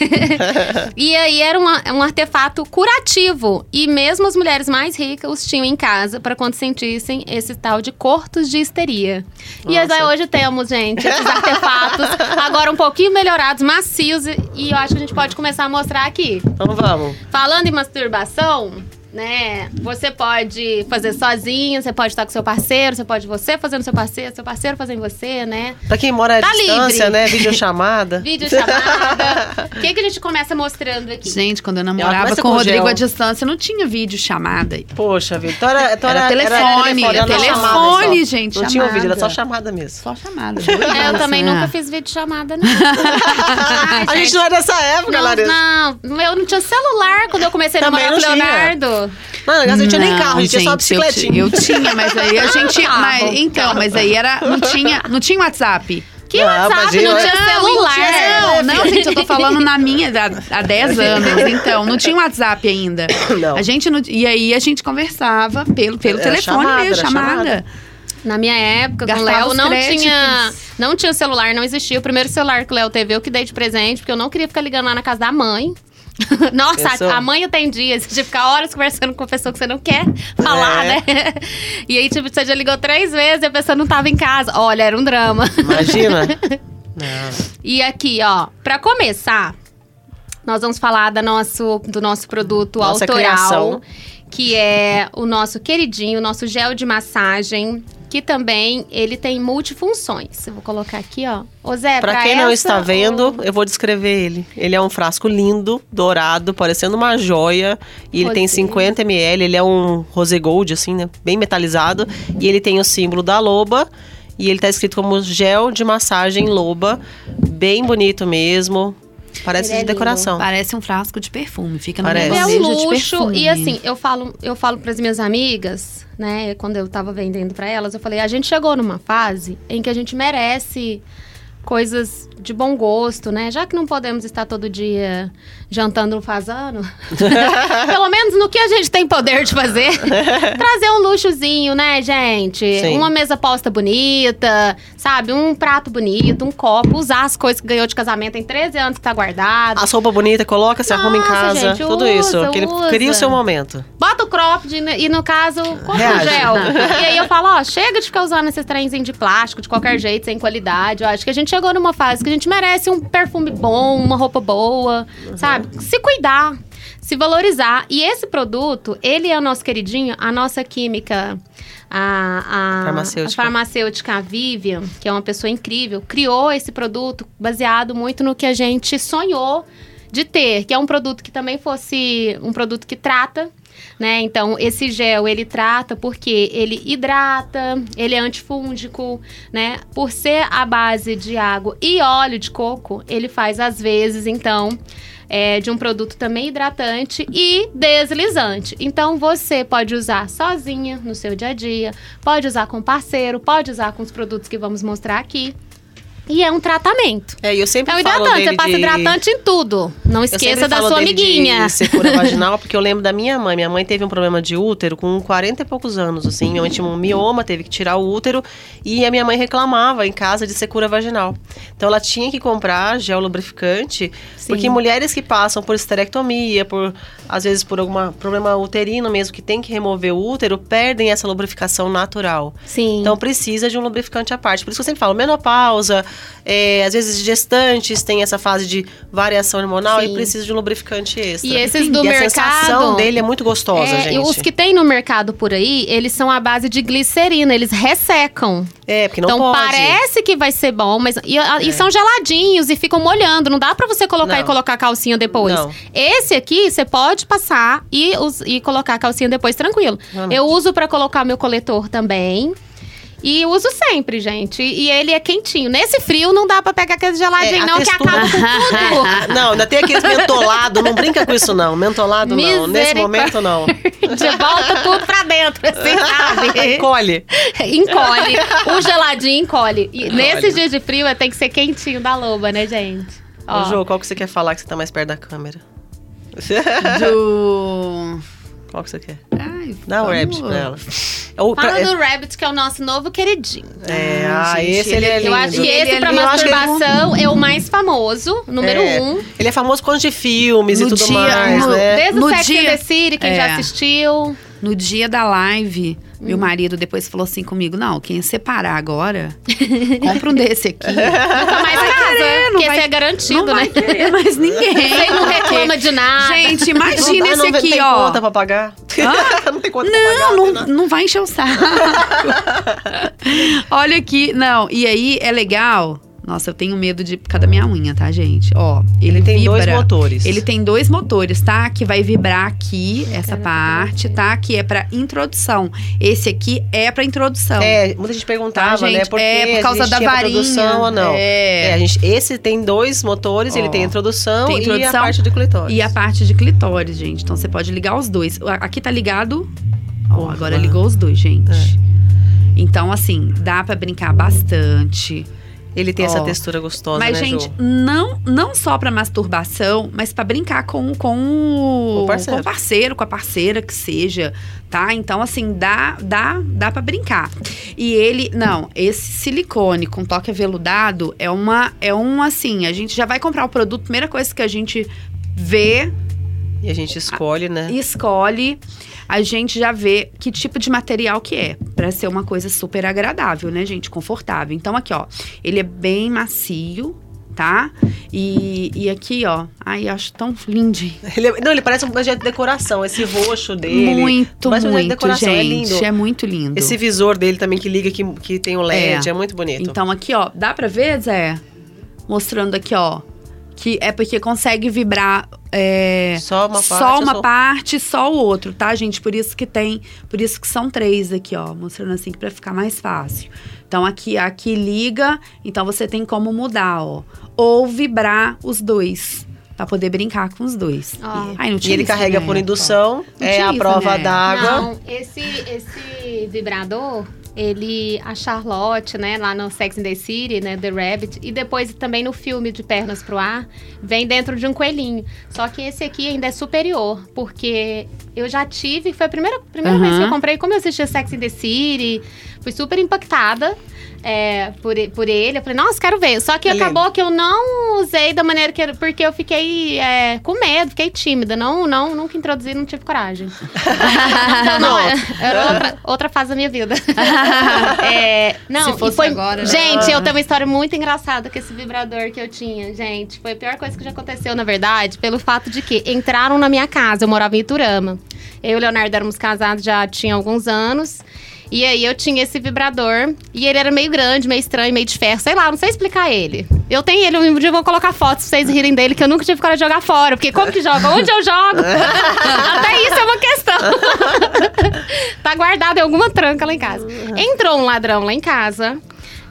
e aí era uma- um artefato curativo. E mesmo as mulheres mais ricas os tinham em casa pra quando sentissem esse tal de cortos de histeria. E Nossa. aí hoje temos, gente, esses artefatos, agora um pouquinho melhorados, macios, e- e eu acho que a gente pode começar a mostrar aqui. Então vamos. Falando em masturbação, né? Você pode fazer sozinho, você pode estar com seu parceiro, você pode você fazendo seu parceiro, seu parceiro fazendo você, né? Pra quem mora à Tá distância, livre. né? Videochamada. Vídeo chamada. O que, que a gente começa mostrando aqui? Gente, quando eu namorava começa com o com Rodrigo gel. à distância, não tinha vídeo chamada. Poxa, vida. Então era, então Era era, telefone, era era telefone, chamada só. gente, Não tinha um chamada. vídeo, era só chamada mesmo. Só chamada. É, eu também Nossa, nunca né? fiz vídeo chamada, não. Ai, A gente não é dessa época, não, Larissa. não, eu não tinha celular quando eu comecei a namorar com o não Não, a gente não tinha nem Não, carro, a gente tinha só eu bicicletinha. ti- Eu, tinha, mas aí a gente. Carro. mas- então, mas aí era. Não tinha, não tinha WhatsApp. Que Ah, WhatsApp, imagina, não tinha celular. Não, não, gente, eu tô falando na minha, há, há 10 anos. Então, não tinha WhatsApp ainda. Não. A gente não, e aí a gente conversava pelo, pelo Era telefone chamada, mesmo, chamada. chamada. Na minha época, com o Léo, não créditos. tinha, não tinha celular, não existia. O primeiro celular que o Léo teve, eu que dei de presente, porque eu não queria ficar ligando lá na casa da mãe. Nossa, Pensou? a mãe tem dias de ficar horas conversando com a pessoa que você não quer falar, É. né? E aí, tipo, você já ligou três vezes e a pessoa não tava em casa. Olha, era um drama. Imagina. E aqui, ó, pra começar, nós vamos falar da nosso, do nosso produto Nossa autoral, criação. que é o nosso queridinho, o nosso gel de massagem, que também ele tem multifunções. Eu vou colocar aqui, ó. Ô Zé, Pra pra quem não essa, está vendo, ô- eu vou descrever ele. Ele é um frasco lindo, dourado, parecendo uma joia. E ele tem Rosé. 50 ml, ele é um rosé gold, assim, né? Bem metalizado. E ele tem o símbolo da loba. E ele tá escrito como gel de massagem loba. Bem bonito mesmo. Parece Ele é de decoração. Parece um frasco de perfume. Fica no Parece. É um de luxo. perfume. E assim, eu falo, eu falo para as minhas amigas, né? Quando eu tava vendendo para elas, eu falei: a gente chegou numa fase em que a gente merece coisas de bom gosto, né? Já que não podemos estar todo dia jantando no fazano, pelo menos no que a gente tem poder de fazer, trazer um luxozinho, né, gente? Sim. Uma mesa posta bonita, sabe? Um prato bonito, um copo, usar as coisas que ganhou de casamento tem 13 anos que tá guardado. As roupas bonitas, coloca, se arruma em Nossa, casa. gente, tudo usa, isso. Aquele, usa. cria o seu momento. Bota o cropped e, no caso, compra o gel. e aí eu falo, ó, chega de ficar usando esses trenzinhos de plástico de qualquer jeito, sem qualidade. Eu acho que a gente chegou numa fase que a gente merece um perfume bom, uma roupa boa, sabe? Se cuidar, se valorizar. E esse produto, ele é o nosso queridinho, a nossa química. A, a, Farmacêutica. a farmacêutica Vivian, que é uma pessoa incrível, criou esse produto baseado muito no que a gente sonhou de ter, que é um produto que também fosse um produto que trata, né? Então, esse gel, ele trata porque ele hidrata, ele é antifúngico, né? Por ser a base de água e óleo de coco, ele faz às vezes, então, é, de um produto também hidratante e deslizante. Então, você pode usar sozinha no seu dia a dia, pode usar com parceiro, pode usar com os produtos que vamos mostrar aqui. E é um tratamento. É, eu sempre É um falo hidratante, você passa de... hidratante em tudo. Não esqueça da falo sua amiguinha. De secura vaginal, porque eu lembro da minha mãe. Minha mãe teve um problema de útero com 40 e poucos anos, assim. Minha mãe tinha um mioma, teve que tirar o útero. E a minha mãe reclamava em casa de secura vaginal. Então ela tinha que comprar gel lubrificante, Sim. porque mulheres que passam por esterectomia, por às vezes por algum problema uterino mesmo, que tem que remover o útero, perdem essa lubrificação natural. Sim. Então precisa de um lubrificante à parte. Por isso que eu sempre falo, menopausa, é, às vezes gestantes têm essa fase de variação hormonal Sim. e precisa de um lubrificante extra. E esses do e a mercado. sensação dele é muito gostosa, É, gente. e os que tem no mercado por aí, eles são à base de glicerina, eles ressecam. É, porque não então pode. É. parece que vai ser bom, mas. E, a- e são geladinhos e ficam molhando. Não dá pra você colocar Não. e colocar a calcinha depois. Não. Esse aqui, você pode passar e, e colocar a calcinha depois tranquilo. Realmente. Eu uso pra colocar meu coletor também. E uso sempre, gente. E ele é quentinho. Nesse frio não dá pra pegar aquele geladinho, É, a não, textura- que acaba com tudo. Não, ainda tem aqueles mentolado, não brinca com isso não. Mentolado não, nesse momento não. De volta tudo pra dentro, assim, sabe? Colhe. encolhe. O geladinho encolhe. E Encolhe. nesses dias de frio, tem que ser quentinho da loba, né, gente? Ó, Ô, Jô, qual que você quer falar que você tá mais perto da câmera? Do. Qual que você quer? Ai, Dá vamos- rabbit pra ela. É o- Fala é- do Rabbit, que é o nosso novo queridinho. É, Ah, gente, esse ele ele, é é- lindo. Eu acho que Ele esse é pra ele- masturbação é o mais famoso, número É. um. Ele é famoso por conta de filmes No e tudo dia- mais, no- né? Desde No o Sex dia- and the City, quem É. já assistiu. No dia da live, Hum. meu marido depois falou assim comigo: Não, quem separar agora, compra um desse aqui. Nunca mais casa, querer, não porque vai- esse é garantido, não vai né? querer mais ninguém. Você não reclama de nada. Gente, Não imagina dá, esse não aqui, tem ó. conta pra pagar? não tem conta pra pagar. Não, não, nada. não vai encher o saco. Olha aqui, não. E aí é legal. Nossa, eu tenho medo de por causa da minha unha, tá, gente? Ó, ele, Ele tem vibra. dois motores. Ele tem dois motores, tá? Que vai vibrar aqui, essa Quero parte, tá? Que é pra introdução. Esse aqui é pra introdução. É, muita gente perguntava, Tá, né? gente? Por É, que por causa da varinha. introdução ou não. É. É, a gente, esse tem dois motores, ele Ó, tem a introdução, tem e a introdução parte de clitóris. E a parte de clitóris, gente. Então você pode ligar os dois. Aqui tá ligado. Ó, agora ligou os dois, gente. É. Então, assim, dá pra brincar bastante. Ele tem essa Ó. textura gostosa, Mas, né, gente, Ju? não, não só pra masturbação, mas pra brincar com, com, o, parceiro. com o parceiro, com a parceira que seja, tá? Então, assim, dá, dá, dá para brincar. E ele, não, esse silicone com toque aveludado é uma, é um, assim, a gente já vai comprar o produto, primeira coisa que a gente vê E a gente escolhe, né? escolhe, a gente já vê que tipo de material que é, Pra ser uma coisa super agradável, né, gente, confortável. Então aqui, ó, ele é bem macio, tá? E, e aqui, ó, ai, eu acho tão lindinho. Ele, é- não, ele parece um projeto de decoração. Esse roxo dele. muito, parece um projeto de muito, decoração, é gente, lindo. é muito lindo. Esse visor dele também que liga, que, que tem o LED, é, muito bonito. Então aqui, ó, dá pra ver, Zé? Mostrando aqui, ó, que é porque consegue vibrar é, só uma parte. só uma só- parte, só o outro, tá, gente? Por isso que tem, por isso que são três aqui, ó, mostrando assim para ficar mais fácil. Então aqui, aqui liga, então você tem como mudar, ó, ou vibrar os dois. Pra poder brincar com os dois. Ai, não E ele isso, carrega né? por indução, Não é a prova né? d'água. Não, esse, esse vibrador, ele, a Charlotte, né, lá no Sex and the City, né, The Rabbit, e depois também no filme de Pernas pro Ar, vem dentro de um coelhinho. Só que esse aqui ainda é superior, porque eu já tive, foi a primeira, primeira vez que eu comprei, como eu assisti Sex and the City, fui super impactada. É, por, por ele, eu falei, nossa, quero ver. Só que É acabou que eu não usei da maneira que. Porque eu fiquei é, com medo, fiquei tímida. Não, não, nunca introduzi, não tive coragem. Então, não, é- era outra, outra fase da minha vida. É, não, Se fosse foi- agora, né? Gente, eu tenho uma história muito engraçada com esse vibrador que eu tinha. Gente, foi a pior coisa que já aconteceu, na verdade, pelo fato de que entraram na minha casa. Eu morava em Iturama. Eu e o Leonardo éramos casados já tinha alguns anos. E aí eu tinha esse vibrador. E ele era meio grande, meio estranho, meio de ferro. Sei lá, não sei explicar ele. Eu tenho ele, um dia eu vou colocar fotos pra vocês rirem dele, que eu nunca tive coragem de jogar fora. Porque como que joga? Onde eu jogo? Até isso é uma questão. tá guardado em alguma tranca lá em casa. Entrou um ladrão lá em casa.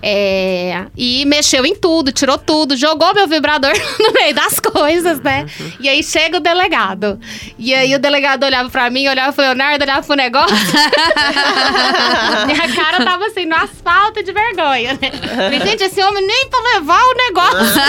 É, e mexeu em tudo, tirou tudo, jogou meu vibrador no meio das coisas, né? E aí chega o delegado. E aí o delegado olhava pra mim, olhava pro Leonardo, olhava pro negócio. Minha cara tava assim, no asfalto de vergonha, né? Falei, gente, esse homem nem pra levar o negócio.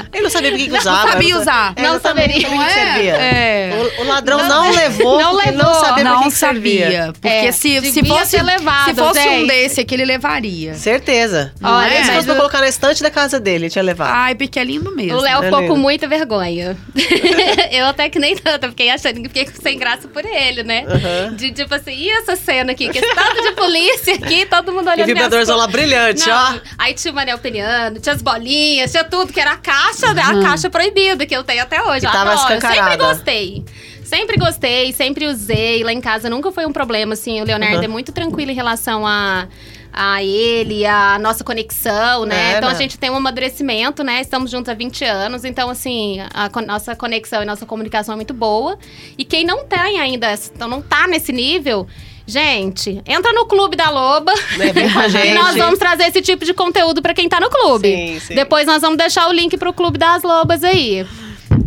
Ele não sabia por que que Não usava. sabia ele não- usar. É, Não exatamente, saberia. sabia que servia. É. O, o ladrão não, levou, Não levou, não sabia Não que que servia. sabia. Porque É, se, se fosse, levado, se fosse um desse aqui, ele levaria. Certeza. Não Olha, é? Se mas fosse pra o- colocar na estante da casa dele, tinha levado. Ai, porque é lindo mesmo. O Léo É ficou lindo. com muita vergonha. eu até que nem tanto, fiquei achando que fiquei sem graça por ele, né? Aham. De tipo assim, e essa cena aqui? Que esse tanto de polícia aqui, todo mundo olhando E vibradorzão lá brilhante, Não, ó. Aí tinha o Manel Peniano, tinha as bolinhas, tinha tudo, que era a caixa, né? A caixa proibida que eu tenho até hoje. Que Eu tava adoro, sempre gostei. Sempre gostei, sempre usei. Lá em casa nunca foi um problema, assim. O Leonardo Aham. é muito tranquilo em relação a, a ele, a nossa conexão, né? É, então né? a gente tem um amadurecimento, né? Estamos juntos há 20 anos. Então, assim, a co- nossa conexão e nossa comunicação é muito boa. E quem não tem ainda, então não tá nesse nível. Gente, entra no clube da Loba. Vem com a E gente. nós vamos trazer esse tipo de conteúdo pra quem tá no clube. Sim, sim. Depois nós vamos deixar o link pro Clube das Lobas aí.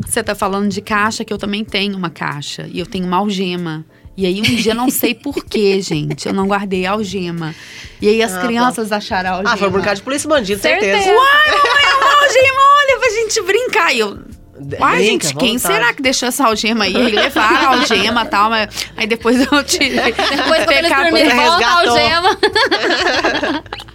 Você tá falando de caixa, que eu também tenho uma caixa. E eu tenho uma algema. E aí, um dia, não sei porquê, gente, eu não guardei a algema. E aí, as Ah, crianças acharam a algema. Ah, foi brincar de polícia bandido, certeza. Certeza. Uai, mamãe, é uma algema, olha, pra gente brincar. E eu, Uai, Brinca, gente, quem vontade. será que deixou essa algema aí? Aí levaram a algema e tal, mas aí depois eu tirei. Depois, quando eles dormirem, volta a algema.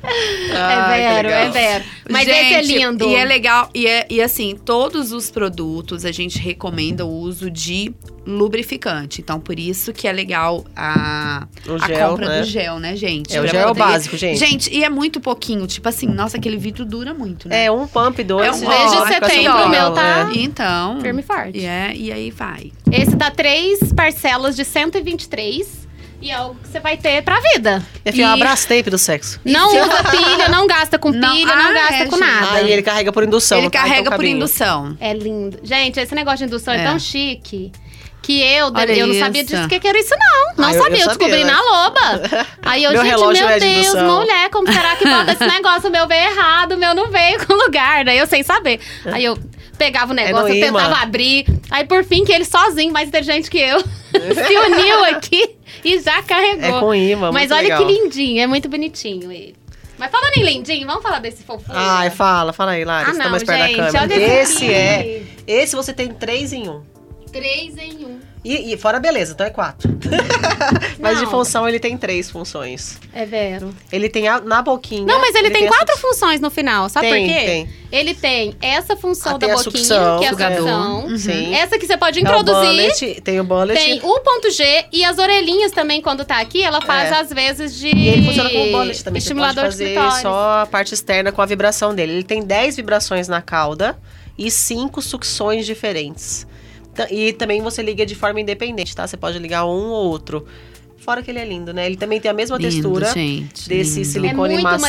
Ai, é vero, é legal. vero. Mas Gente, esse é lindo. E é legal. E, é, e assim, todos os produtos a gente recomenda o uso de lubrificante. Então, por isso que é legal a, O a gel, compra né? do gel, né, gente? É, o Pra gel é o básico, gente. Gente, e é muito pouquinho. Tipo assim, nossa, aquele vidro dura muito, né? É, um pump, dois. É um você desde fica setembro, o meu tá- é. Então. Firme e forte. E, é, e aí vai. Esse dá três parcelas de 123. E é o que você vai ter pra vida. Minha filha, é E- um abraço tape do sexo. Não usa pilha, não gasta com pilha, Não- não, Ah, gasta é, com gente. nada. Aí ele carrega por indução. Ele tá? Então, carrega por indução. É lindo. Gente, esse negócio de indução é, É. tão chique. Que eu, Olha eu não sabia isso. disso que que era isso, não. Não Ah, eu- sabia, eu eu descobri né? na loba. Aí eu, Meu gente, meu é de Deus, indução. mulher, como será que bota esse negócio? O meu veio errado, o meu não veio com lugar. Daí eu sem saber. Aí eu pegava o negócio, no eu imã. tentava abrir. Aí por fim, que ele sozinho, mais inteligente que eu, se uniu aqui e já carregou. É com imã, Mas olha legal. que lindinho, é muito bonitinho ele. Mas falando em lindinho, vamos falar desse fofura? Ai, fala, fala aí, Lara. Ah, tá não, mais perto gente, da câmera. olha esse esse é. Esse você tem três em um. Três em um. E, e fora beleza, então é quatro. Mas de função ele tem três funções. É vero. Ele tem a- na boquinha. Não, mas ele, tem, essa- quatro funções no final, sabe Tem, por quê? tem. Ele tem essa função Ah, da tem a boquinha, sucção, que é a sucção. Uhum. Sim. Essa que você pode É o introduzir. bullet, tem o bullet. Tem o ponto G e as orelhinhas também, quando tá aqui, ela faz É. às vezes de. E ele funciona como bullet também. Você pode Estimulador de fazer clitóris. só a parte externa com a vibração dele. Ele tem 10 vibrações na cauda e cinco sucções diferentes. E também você liga de forma independente, tá? Você pode ligar um ou outro. Fora que ele é lindo, né? Ele também tem a mesma Lindo, textura gente, desse lindo. É silicone muito macio.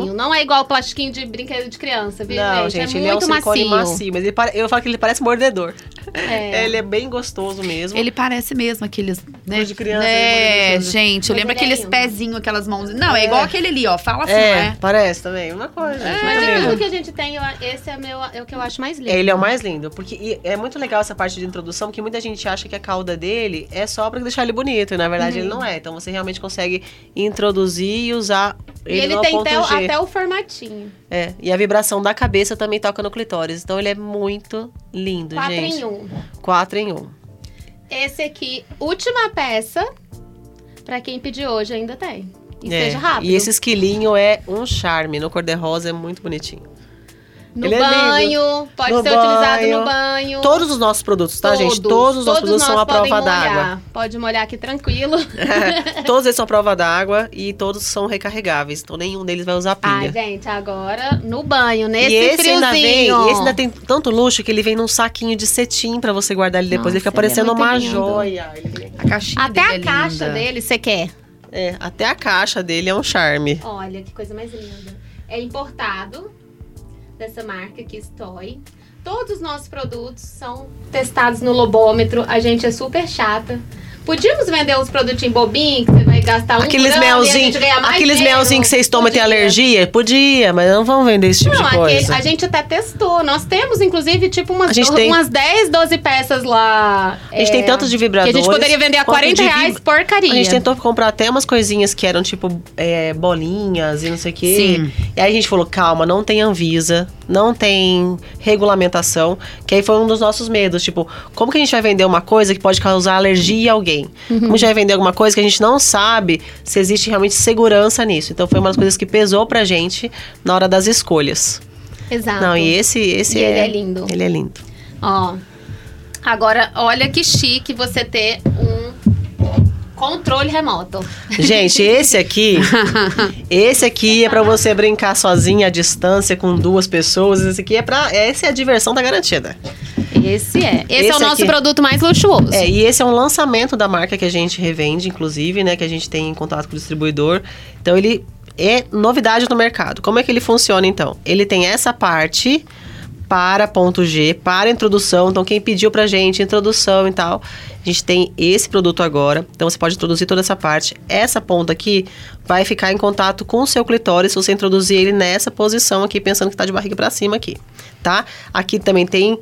macio. Não é igual o plastiquinho de brinquedo de criança, viu, Não, gente? gente, é ele é um muito silicone macio. macio. mas ele eu falo que ele parece mordedor. É. Ele é bem gostoso mesmo. Ele parece mesmo aqueles. Né? Coisa de criança, É, né? gente, eu lembro é aqueles pezinhos, aquelas mãos. Não, é. É. igual aquele ali, ó. Fala assim, é, não é? parece também. Uma coisa. gente, Mas muito de tudo que a gente tem, eu- esse é, meu, é o que eu acho mais lindo. Ele é o mais lindo, porque e é muito legal essa parte de introdução, porque muita gente acha que a cauda dele é só pra deixar ele bonito, e na verdade ele não é. Então você realmente consegue introduzir e usar E ele, ele no tem ponto até, o- G. até o formatinho. É, e a vibração da cabeça também toca no clitóris. Então ele é muito lindo, Quatro gente. em um. Quatro em um. Esse aqui, última peça, pra quem pedir hoje ainda tem. E É, seja rápido. E esse esquilinho é um charme. No cor-de-rosa é muito bonitinho. No ele é banho, pode No ser utilizado banho. no banho. Todos os nossos produtos, tá, gente? Todos os nossos produtos são nós à prova d'água. Pode molhar aqui tranquilo. todos eles são à prova d'água e todos são recarregáveis. Então nenhum deles vai usar pilha. Ai, gente, agora no banho, nesse e esse friozinho. ainda vem, e esse ainda tem tanto luxo que ele vem num saquinho de cetim pra você guardar ele depois. Nossa, ele fica é parecendo muito uma lindo. joia. A caixinha Até a é caixa dele, você quer? É, até a caixa dele é um charme. Olha, que coisa mais linda. É importado dessa marca aqui, Stoy. Todos os nossos produtos são testados no lobômetro. A gente é super chata. Podíamos vender uns produtinhos bobinhos que você vai gastar um Aqueles melzinhos, gente ganha mais aqueles melzinhos que vocês tomam e tem alergia? Podia, mas não vão vender esse tipo Não, de aquele- coisa. a gente até testou. Nós temos, inclusive, tipo umas, A gente do- tem- umas 10, 12 peças lá. A gente é, tem tanto de Que vibradores. a gente poderia vender a quanto 40 de reais, vib- porcaria. A gente tentou comprar até umas coisinhas que eram tipo é, bolinhas e não sei o quê. Sim. E aí a gente falou: calma, não tem Anvisa, não tem regulamentação. Que aí foi um dos nossos medos. Tipo, como que a gente vai vender uma coisa que pode causar alergia a alguém? Uhum. Como a gente vai vender alguma coisa que a gente não sabe se existe realmente segurança nisso? Então foi uma das coisas que pesou pra gente na hora das escolhas. Exato. Não, e esse, esse E é. ele é lindo. Ele é lindo. Ó. Agora, olha que chique você ter um controle remoto. Gente, esse aqui, esse aqui é pra você brincar sozinha à distância com duas pessoas. Esse aqui é para, essa é a diversão tá garantida. Esse é. Esse, é Esse o nosso aqui. produto mais luxuoso. É, e esse é um lançamento da marca que a gente revende, inclusive, né, que a gente tem em contato com o distribuidor. Então ele é novidade no mercado. Como é que ele funciona então? Ele tem essa parte para ponto G, para introdução. Então, quem pediu pra gente introdução e tal, a gente tem esse produto agora. Então, você pode introduzir toda essa parte. Essa ponta aqui vai ficar em contato com o seu clitóris se você introduzir ele nessa posição aqui, pensando que tá de barriga pra cima aqui, tá? Aqui também tem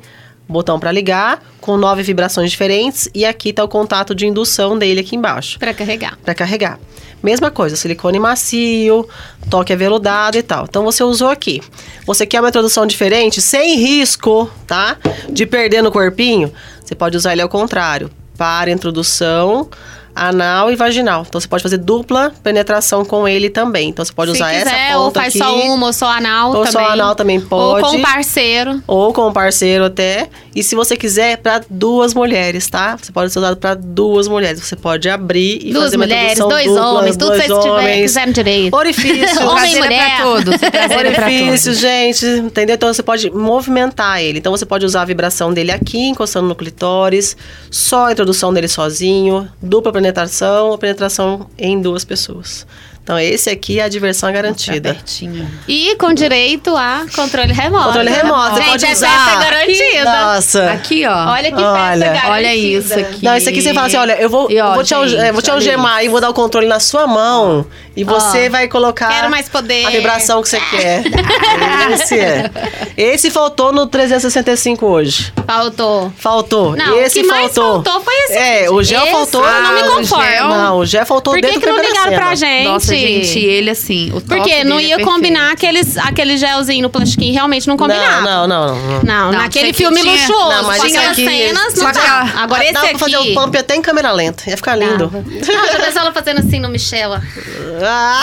botão para ligar, com nove vibrações diferentes, e aqui tá o contato de indução dele aqui embaixo, Pra carregar. para carregar. Mesma coisa, silicone macio, toque aveludado e tal. Então você usou aqui. Você quer uma introdução diferente, sem risco, tá? De perder no corpinho, você pode usar ele ao contrário. Para introdução anal e vaginal. Então você pode fazer dupla penetração com ele também. Então você pode Se usar quiser, essa ou ponta faz aqui. só uma, ou só anal Ou só também. anal também Ou pode. com um parceiro. Ou com um parceiro até. E se você quiser, para duas mulheres, tá? Você pode ser usado para duas mulheres. Você pode abrir e Duas fazer uma mulheres, dois dupla, homens, tudo dois vocês homens. quiserem direito. Orifício. Homem e é mulher. pra é pra Orifício, todos. gente, entendeu? Então você pode movimentar ele. Então você pode usar a vibração dele aqui, encostando no clitóris, só a introdução dele sozinho, dupla penetração ou penetração em duas pessoas. Então esse aqui é a diversão garantida. Pertinho. E com direito a controle remoto. Controle remoto, Gente, pode é usar. festa garantida. Nossa. Aqui, ó. Olha que Olha. festa garantida. Olha isso aqui. Não, isso aqui você fala assim, olha, eu vou, E, ó, eu vou, te, gente, é, vou te algemar e vou dar o controle na sua mão. E você vai colocar Quero mais poder. a vibração que você quer. Esse é. Esse faltou no 365 hoje. Faltou. Faltou. Não, esse o que mais faltou. faltou foi esse É, o gel Esse faltou. eu não me Ah, conformo. Não, o gel faltou Por que, dentro que não ligaram pra cena. gente? Nossa, gente, ele assim, o top Porque não dele ia é combinar aqueles, aquele gelzinho no plastiquinho, realmente não combinava. Não, não, não. não. Não, Não, naquele tinha que- filme tinha- luxuoso, Não, mas aquelas aqui- cenas, não dá. Agora esse aqui... pra fazer o pump até em câmera lenta. Ia ficar lindo. Dava. Não, já pensou ela fazendo assim no Michel, ó. Ah,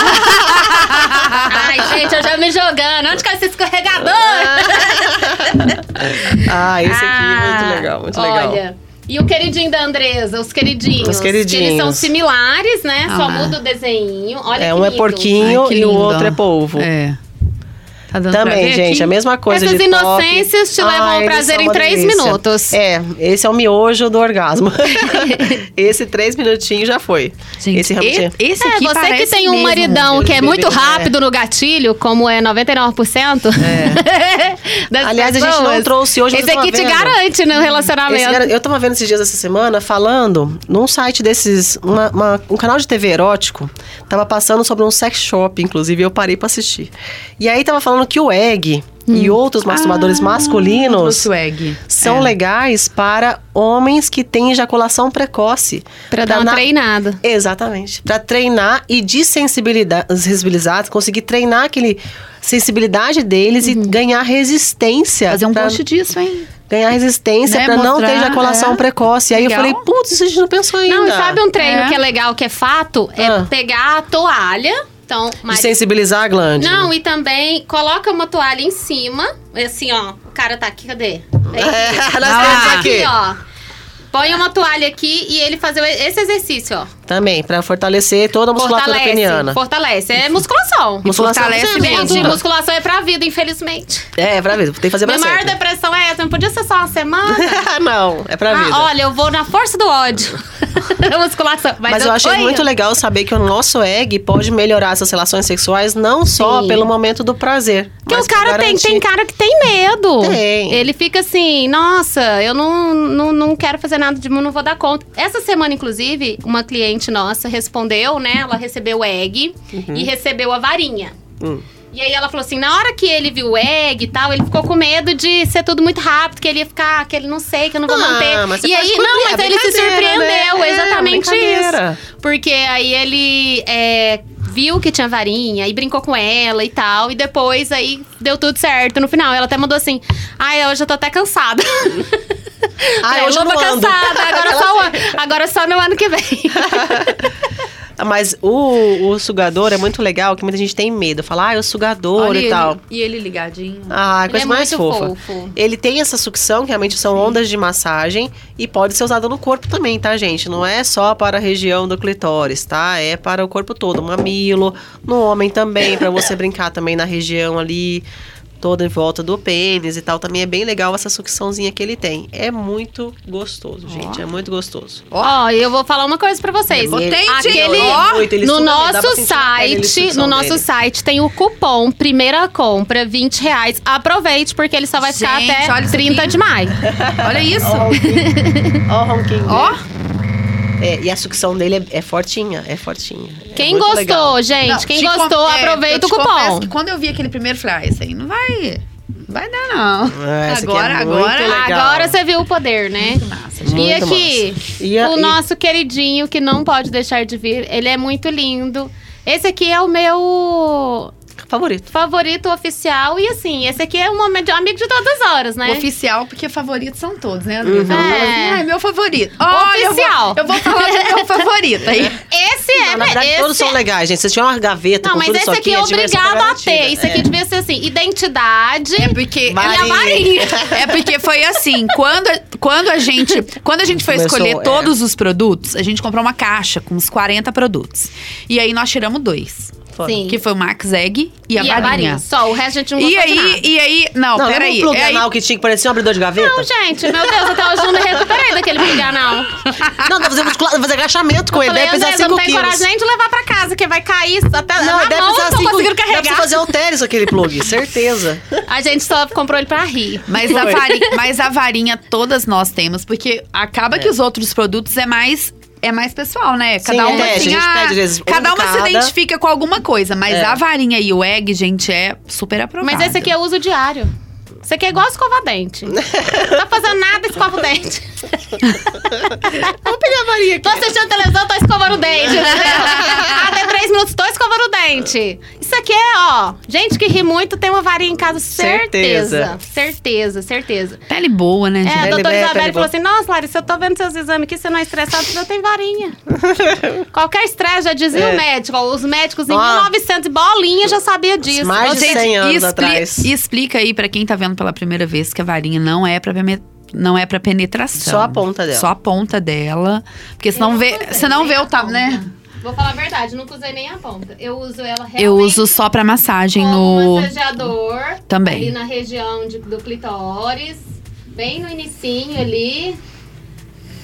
Ai, gente, eu já me jogando. Onde que é esse escorregador? ah, esse aqui é Ah, muito legal, muito legal. E o queridinho da Andresa, os queridinhos. Os queridinhos. Que eles são similares, né? Só Ah. muda o desenho. Olha É, que um é lindo. porquinho Ai, e o outro é polvo. É. Tá dando pra Também, ver gente, aqui? a mesma coisa Essas de inocências toque. te levam ao eles prazer em três delícia. minutos. É, esse é o miojo do orgasmo. esse três minutinhos já foi. Gente, esse realmente... e- esse É, aqui você que tem um mesmo. maridão que é muito é. rápido no gatilho, como é 99%. das Aliás, a gente não pessoas, trouxe hoje, Esse aqui te vendo. garante no Esse relacionamento. cara- eu tava vendo esses dias essa semana falando num site desses, uma- uma- um canal de TV erótico, tava passando sobre um sex shop, inclusive, e eu parei pra assistir. E aí tava falando que o egg e outros masturbadores masculinos Swag. são É. legais para homens que têm ejaculação precoce. Pra dar uma na- treinada. Exatamente. Pra treinar e desensibilizar, conseguir treinar aquele sensibilidade deles e ganhar resistência. Fazer um pra- post disso, hein? ganhar resistência Né, pra não ter ejaculação é. precoce. E aí Legal. eu falei, putz, isso a gente não pensou ainda. Não, e sabe um treino É. que é legal, que é fato? É Ah. pegar a toalha. Então, mas sensibilizar a glândula. Não, e também coloca uma toalha em cima. Assim, ó. O cara tá aqui, cadê? Aqui. É, nós Ah. aqui. Aqui, ó. Põe uma toalha aqui e ele fazer esse exercício, ó. Também, pra fortalecer toda a musculatura Fortalece. peniana. Fortalece. É musculação. Musculação fortalece é. Gente, tudo. musculação é pra vida, infelizmente. É, pra vida. Tem que fazer pra Minha maior sempre. depressão é essa. Não podia ser só uma semana. não, é pra vida. ah, olha, eu vou na força do ódio. musculação. Mas, Mas eu achei Oi, muito legal saber que o nosso egg pode melhorar essas relações sexuais não só Sim. pelo momento do prazer. Porque o cara tem, tem cara que tem medo. Tem. Ele fica assim, nossa, eu não, não, não quero fazer nada de mim, não vou dar conta. Essa semana, inclusive, uma cliente nossa respondeu, né? Ela recebeu o egg e recebeu a varinha. Hum. E aí ela falou assim, na hora que ele viu o egg e tal, ele ficou com medo de ser tudo muito rápido, que ele ia ficar, que ele não sei, que eu não vou Ah, manter. mas você e aí, não, é mas aí ele se brincadeira, surpreendeu, né? É, exatamente brincadeira. isso. Porque aí ele é, viu que tinha varinha e brincou com ela e tal. E depois aí deu tudo certo no final. Ela até mandou assim: Ai, hoje eu tô até cansada. Ah, eu tô não ando. cansada, agora só, agora só no ano que vem. Mas o, o sugador é muito legal, que muita gente tem medo. Fala, ah, o sugador Olha e ele, tal. E ele ligadinho. Ah, Ele coisa é mais fofa. fofo. Ele tem essa sucção, que realmente são ondas de massagem, e pode ser usado no corpo também, tá, gente? Não é só para a região do clitóris, tá? É para o corpo todo, mamilo, no homem também, para você brincar também na região ali, toda em volta do pênis e tal. Também é bem legal essa sucçãozinha que ele tem. É muito gostoso, gente, é muito gostoso. Ó, eu vou falar uma coisa pra vocês. Potente, Aquele, ó. Muito, ele no nosso pele ele site, no nosso dele. site tem o cupom primeira compra 20 reais. Aproveite porque ele só vai ficar Gente, até olha isso 30 aqui. de maio. Olha isso. Ó o ronquinho. Ó. É, e a sucção dele é, é fortinha, é fortinha. É Quem muito gostou, legal. gente, Não, quem gostou, é, aproveita o cupom. que quando eu vi aquele primeiro, eu falei, ah, isso aí não vai, vai vai dar, não. Ah, é agora, muito agora. legal. Agora você viu o poder, né? Massa, E Muito aqui, massa. E a- o e- nosso queridinho, que não pode deixar de vir. Ele é muito lindo. Esse aqui é o meu Favorito. favorito oficial. E assim, esse aqui é um momento- amigo de todas as horas, né? Oficial, porque favoritos são todos, né? Uhum. É. assim, Ah, é meu favorito. Olha, eu vou- Oficial. Eu vou, falar do meu favorito. Aí, Esse é, Na verdade, esse todos são legais, gente. Vocês tinham uma gaveta Não, com mas tudo esse isso aqui é a diversão obrigado a ter. Isso aqui É. devia ser assim: identidade é porque. E a. É porque foi assim, quando, quando a gente, quando a gente foi Começou, escolher é. todos os produtos, a gente comprou uma caixa com uns 40 produtos. E aí nós tiramos dois, Foi. Sim. que foi o Max Egg e a e a varinha. Só, o resto a gente não E gostou de aí, nada. e aí, não, Não, peraí. lembra um plug é aí- anal que tinha que parecer um abridor de gaveta? Não, gente, meu Deus, até hoje eu não me recuperei daquele piganal. Não, dá pra fazer, agachamento com ele. Falei, Deve pesar André, eu 5 não tenho quilos. coragem nem de levar pra casa, que vai cair até Não, na deve mão, pesar não tô 5 conseguindo carregar. fazer halteres aquele plug, certeza. A gente só comprou ele pra rir. Mas a, varinha, mas a varinha todas nós temos, porque acaba que os outros produtos é mais. É mais pessoal, né? Cada Sim, uma é, a assim, gente ah, pede, às vezes, um cada uma se cada. identifica com alguma coisa, mas É. a varinha e o egg, gente, é super aprovado. Mas esse aqui é uso diário. Isso aqui é igual escova dente. não tá fazendo nada, escova o dente. Vamos pegar a varinha aqui. Tô assistindo televisão, tô escovando o dente. Até três minutos, tô escovando o dente. Isso aqui é, ó. Gente que ri muito tem uma varinha em casa, certeza. Certeza, certeza. Pele boa, né, gente? É, a doutora Isabelle falou boa. assim: Nossa, Larissa, eu tô vendo seus exames aqui, você não é estressado, você tem varinha. Qualquer estresse, já dizia É. o médico. ó, Os médicos em Ó. 1900 e bolinha já sabia disso. Mais de Gente, 100 anos expli- atrás. E explica aí pra quem tá vendo pela primeira vez que a varinha não é pra não é para penetração. Só a ponta dela. Só a ponta dela, porque senão vê, você não vê o tamanho, né? Vou falar a verdade, nunca usei nem a ponta. Eu uso ela realmente Eu uso só pra massagem no massageador. Também. Ali na região de- do clitóris. Bem no inicinho ali.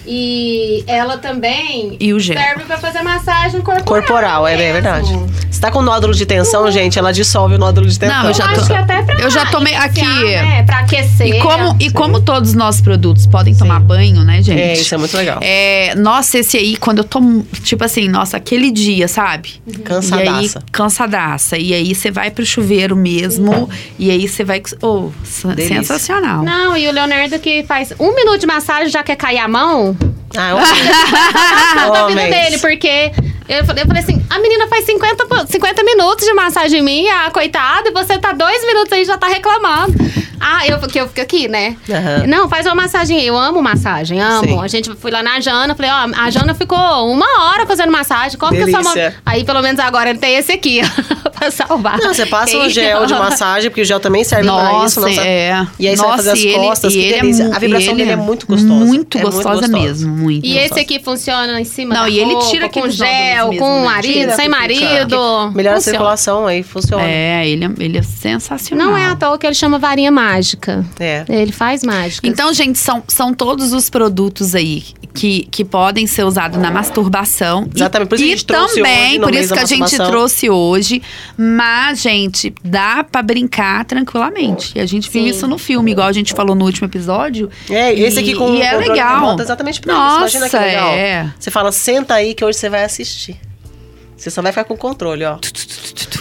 E ela também E o gel. serve pra fazer massagem corporal. Corporal, é mesmo. verdade. Se tá com nódulo de tensão, gente, ela dissolve o nódulo de tensão. Não, eu já que até pra eu já tomei aqui- Né, pra aquecer. E como, e como todos os nossos produtos podem tomar banho, né, gente? É, isso é muito legal. É, nossa, esse aí, quando eu tô, tipo assim, nossa, aquele dia, sabe? E aí, Cansadaça. cansadaça. E aí você vai pro chuveiro mesmo. E aí você vai. Oh, Delícia. sensacional. Não, e o Leonardo que faz um minuto de massagem já quer cair a mão. Ah, tô vindo Homens. dele, porque eu falei, eu falei assim: a menina faz 50, po- 50 minutos de massagem minha, coitada, e você tá dois minutos aí e já tá reclamando. Ah, eu, que eu fico aqui, né? Aham. Não, faz uma massagem aí. Eu amo massagem, amo. Sim. A gente foi lá na Jana, falei, ó, a Jana ficou uma hora fazendo massagem. Como que eu sou. Delícia. Aí, pelo menos agora, ele tem esse aqui, ó, pra salvar. Não, você passa um Quem- gel de massagem, porque o gel também serve pra isso. Nossa, Nossa. é. E aí você vai Nossa, fazer as ele- costas, e que ele é delícia. mu- A vibração ele dele é é muito gostosa. Muito É muito gostosa gostosa. Mesmo, muito. E esse aqui funciona em cima Não, da e ele roupa, tira com gel, nódulos com mesmo, né? marido, Tira, sem marido. Melhora a circulação aí, funciona. É, ele é, ele é sensacional. Não é à toa que ele chama varinha mágica. É. Ele faz mágica. Então, gente, são, são todos os produtos aí que, que podem ser usados na masturbação. E- Exatamente, por isso que e a gente trouxe também, hoje no por isso da que a gente trouxe hoje. Mas, gente, dá pra brincar tranquilamente. E a gente viu Sim. isso no filme, igual a gente falou no último episódio. É, esse aqui E- com e é legal. remoto é pra Nossa, isso. Imagina que legal. é. Você fala, senta aí que hoje você vai assistir. Você só vai ficar com o controle, ó.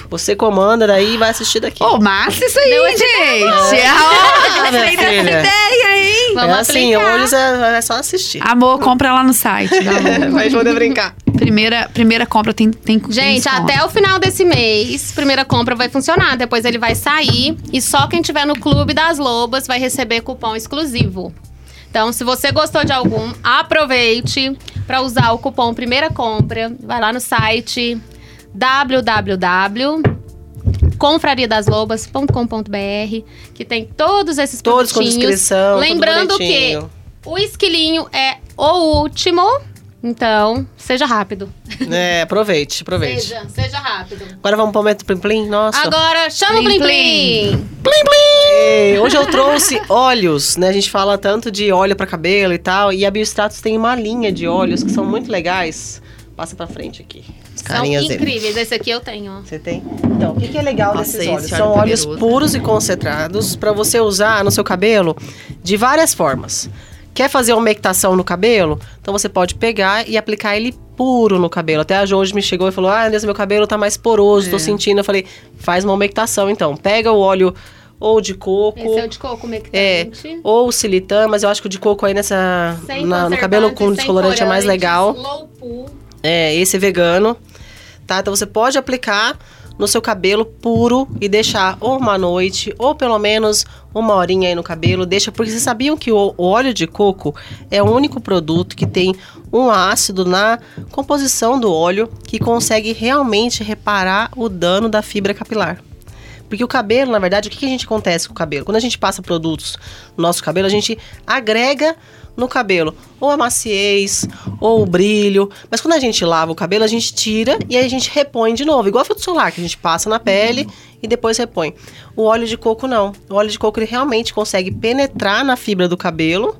Você comanda daí e vai assistir daqui. Ô, massa isso aí, Deu esse gente! Ah, Ah, minha filha. ideia, hein? Vamos é assim, aplicar. hoje você é só assistir. Amor, compra lá no site. vai poder brincar. primeira, primeira compra tem, tem tem Gente, desconto. até o final desse mês, primeira compra vai funcionar. Depois ele vai sair. E só quem tiver no Clube das Lobas vai receber cupom exclusivo. Então, se você gostou de algum, aproveite para usar o cupom Primeira Compra. Vai lá no site www.confrariadaslobas.com.br que tem todos esses Todos com descrição, Lembrando que o esquilinho é o último. Então, seja rápido. É, aproveite, aproveite. Seja, seja rápido. Agora vamos pro momento Plim Plim? Nossa. Agora, chama o Plim Plim, Plim. Plim Plim! Hoje eu trouxe óleos, né? A gente fala tanto de óleo pra cabelo e tal. E a Biostratos tem uma linha de óleos que são muito legais. Passa pra frente aqui. São carinhas dele. incríveis. Esse aqui eu tenho, ó. Você tem? Então, o que, que é legal Nossa, desses esse óleos? óleo São é óleos poderoso. puros e concentrados pra você usar no seu cabelo de várias formas. Quer fazer uma umectação no cabelo? Então você pode pegar e aplicar ele puro no cabelo. Até a Jo hoje me chegou e falou: Ah, Andressa, meu cabelo tá mais poroso, tô É. sentindo. Eu falei: faz uma umectação então. Pega o óleo ou de coco. Esse é o de coco É, umectante. ou silitã, mas eu acho que o de coco aí nessa. Na- no cabelo com descolorante é mais legal. Low pool. É, esse é vegano. Tá? Então você pode aplicar no seu cabelo puro e deixar ou uma noite, ou pelo menos uma horinha aí no cabelo. Deixa, porque vocês sabiam que o, óleo de coco é o único produto que tem um ácido na composição do óleo que consegue realmente reparar o dano da fibra capilar. Porque o cabelo, na verdade, o que, que a gente acontece com o cabelo? Quando a gente passa produtos no nosso cabelo, a gente agrega no cabelo ou a maciez, ou o brilho. Mas quando a gente lava o cabelo, a gente tira e aí a gente repõe de novo. Igual filtro solar, que a gente passa na pele e depois repõe. O óleo de coco não. O óleo de coco ele realmente consegue penetrar na fibra do cabelo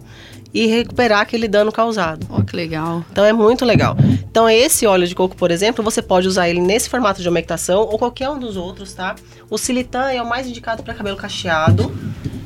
e recuperar aquele dano causado. Ó, que legal. Então é muito legal. Então esse óleo de coco, por exemplo, você pode usar ele nesse formato de umectação ou qualquer um dos outros, tá? O silitã é o mais indicado para cabelo cacheado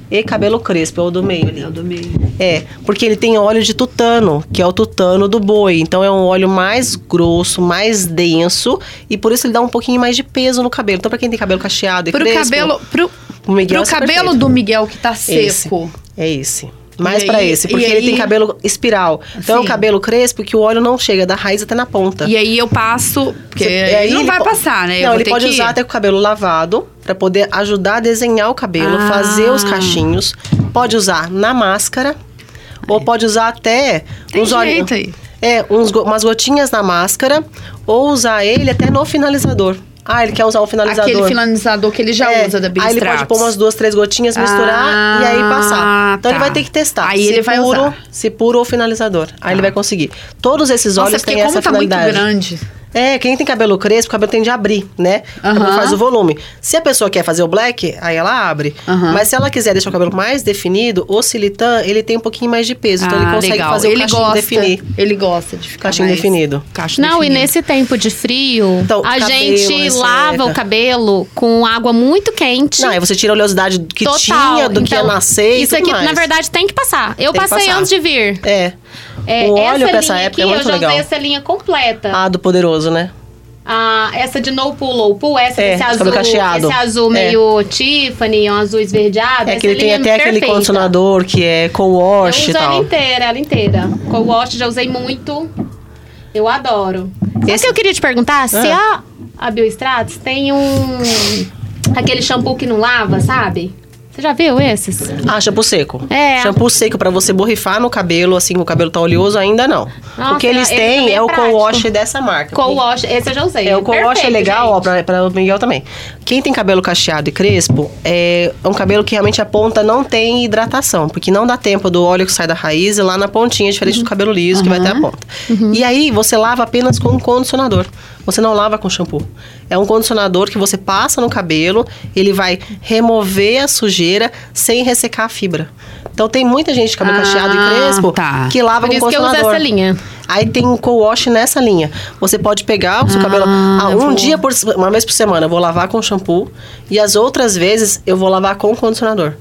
e cabelo crespo, é o do meio ali. Eu do meio. É, porque ele tem óleo de tutano, que é o tutano do boi. Então é um óleo mais grosso, mais denso e por isso ele dá um pouquinho mais de peso no cabelo. Então para quem tem cabelo cacheado e Pro crespo, cabelo, pro, o Miguel pro é cabelo do Miguel que tá Esse. seco. É esse. Mais pra aí- esse, porque e ele aí- tem cabelo espiral. Então é um Sim. cabelo crespo que o óleo não chega da raiz até na ponta. E aí eu passo, porque Você- aí não ele vai po- passar, né? Não, ele pode que- usar até com o cabelo lavado pra poder ajudar a desenhar o cabelo, Ah. fazer os cachinhos. Pode usar na máscara ou pode usar até Tem uns aí. É, uns umas gotinhas na máscara ou usar ele até no finalizador. Ah, ele quer usar um finalizador. Aquele finalizador que ele já É, usa da Big Aí ele pode pôr umas duas, três gotinhas, misturar Ah, e aí passar. Então ele tá. vai ter que testar. Aí se ele vai puro, usar. Se puro ou finalizador. Aí ele vai conseguir. Todos esses óleos têm essa tá muito finalidade. grande. É, quem tem cabelo crespo, o cabelo tende a abrir, né? O cabelo faz o volume. Se a pessoa quer fazer o black, aí ela abre. Aham. Mas se ela quiser deixar o cabelo mais definido, o silitã, ele tem um pouquinho mais de peso. então ele Ah, consegue legal. fazer o ele cachinho gosta, definir. Ele gosta de ficar Cachinho mais- definido. Cacho Não, e definido. nesse tempo de frio, Então, a cabelo gente resseca. lava o cabelo com água muito quente. Não, aí você tira a oleosidade que Total. tinha, do que ia Então, nascer e Isso tudo aqui, mais. na verdade, tem que passar. Eu Tem passei passar. antes de vir. É. É, o óleo essa pra essa linha época aqui, é eu já legal. usei essa linha completa. Ah, do poderoso, né? Ah, essa de no pull, low pull, essa É, desse de azul, cacheado. esse azul É. meio Tiffany, um azul esverdeado. É que ele tem linha até aquele perfeita. condicionador que é co-wash e uso ela tal. inteira, ela inteira. Co-wash já usei muito. Eu adoro. Sabe Esse- que eu queria te perguntar? Se Ah. a, a Biostratos tem um... Aquele shampoo que não lava, sabe? Você já viu esses? Ah, shampoo seco. É. Shampoo seco pra você borrifar no cabelo, assim, o cabelo tá oleoso, ainda não. Nossa, o que eles esse têm é é o co-wash dessa marca. Co-wash, esse eu já usei. É, o co-wash é legal, ó, gente. pra, pra o Miguel também. Quem tem cabelo cacheado e crespo, é um cabelo que realmente a ponta não tem hidratação, porque não dá tempo do óleo que sai da raiz e lá na pontinha, diferente do cabelo liso, que vai ter a ponta. E aí, você lava apenas com um condicionador. Você não lava com shampoo. É um condicionador que você passa no cabelo, ele vai remover a sujeira sem ressecar a fibra. Então tem muita gente de cabelo Ah, cacheado e crespo tá. que lava Por com isso que eu uso condicionador. essa linha. Aí tem um co-wash nessa linha. Você pode pegar o seu Ah, cabelo. Ah, um vou- dia por uma vez por semana eu vou lavar com shampoo e as outras vezes eu vou lavar com condicionador,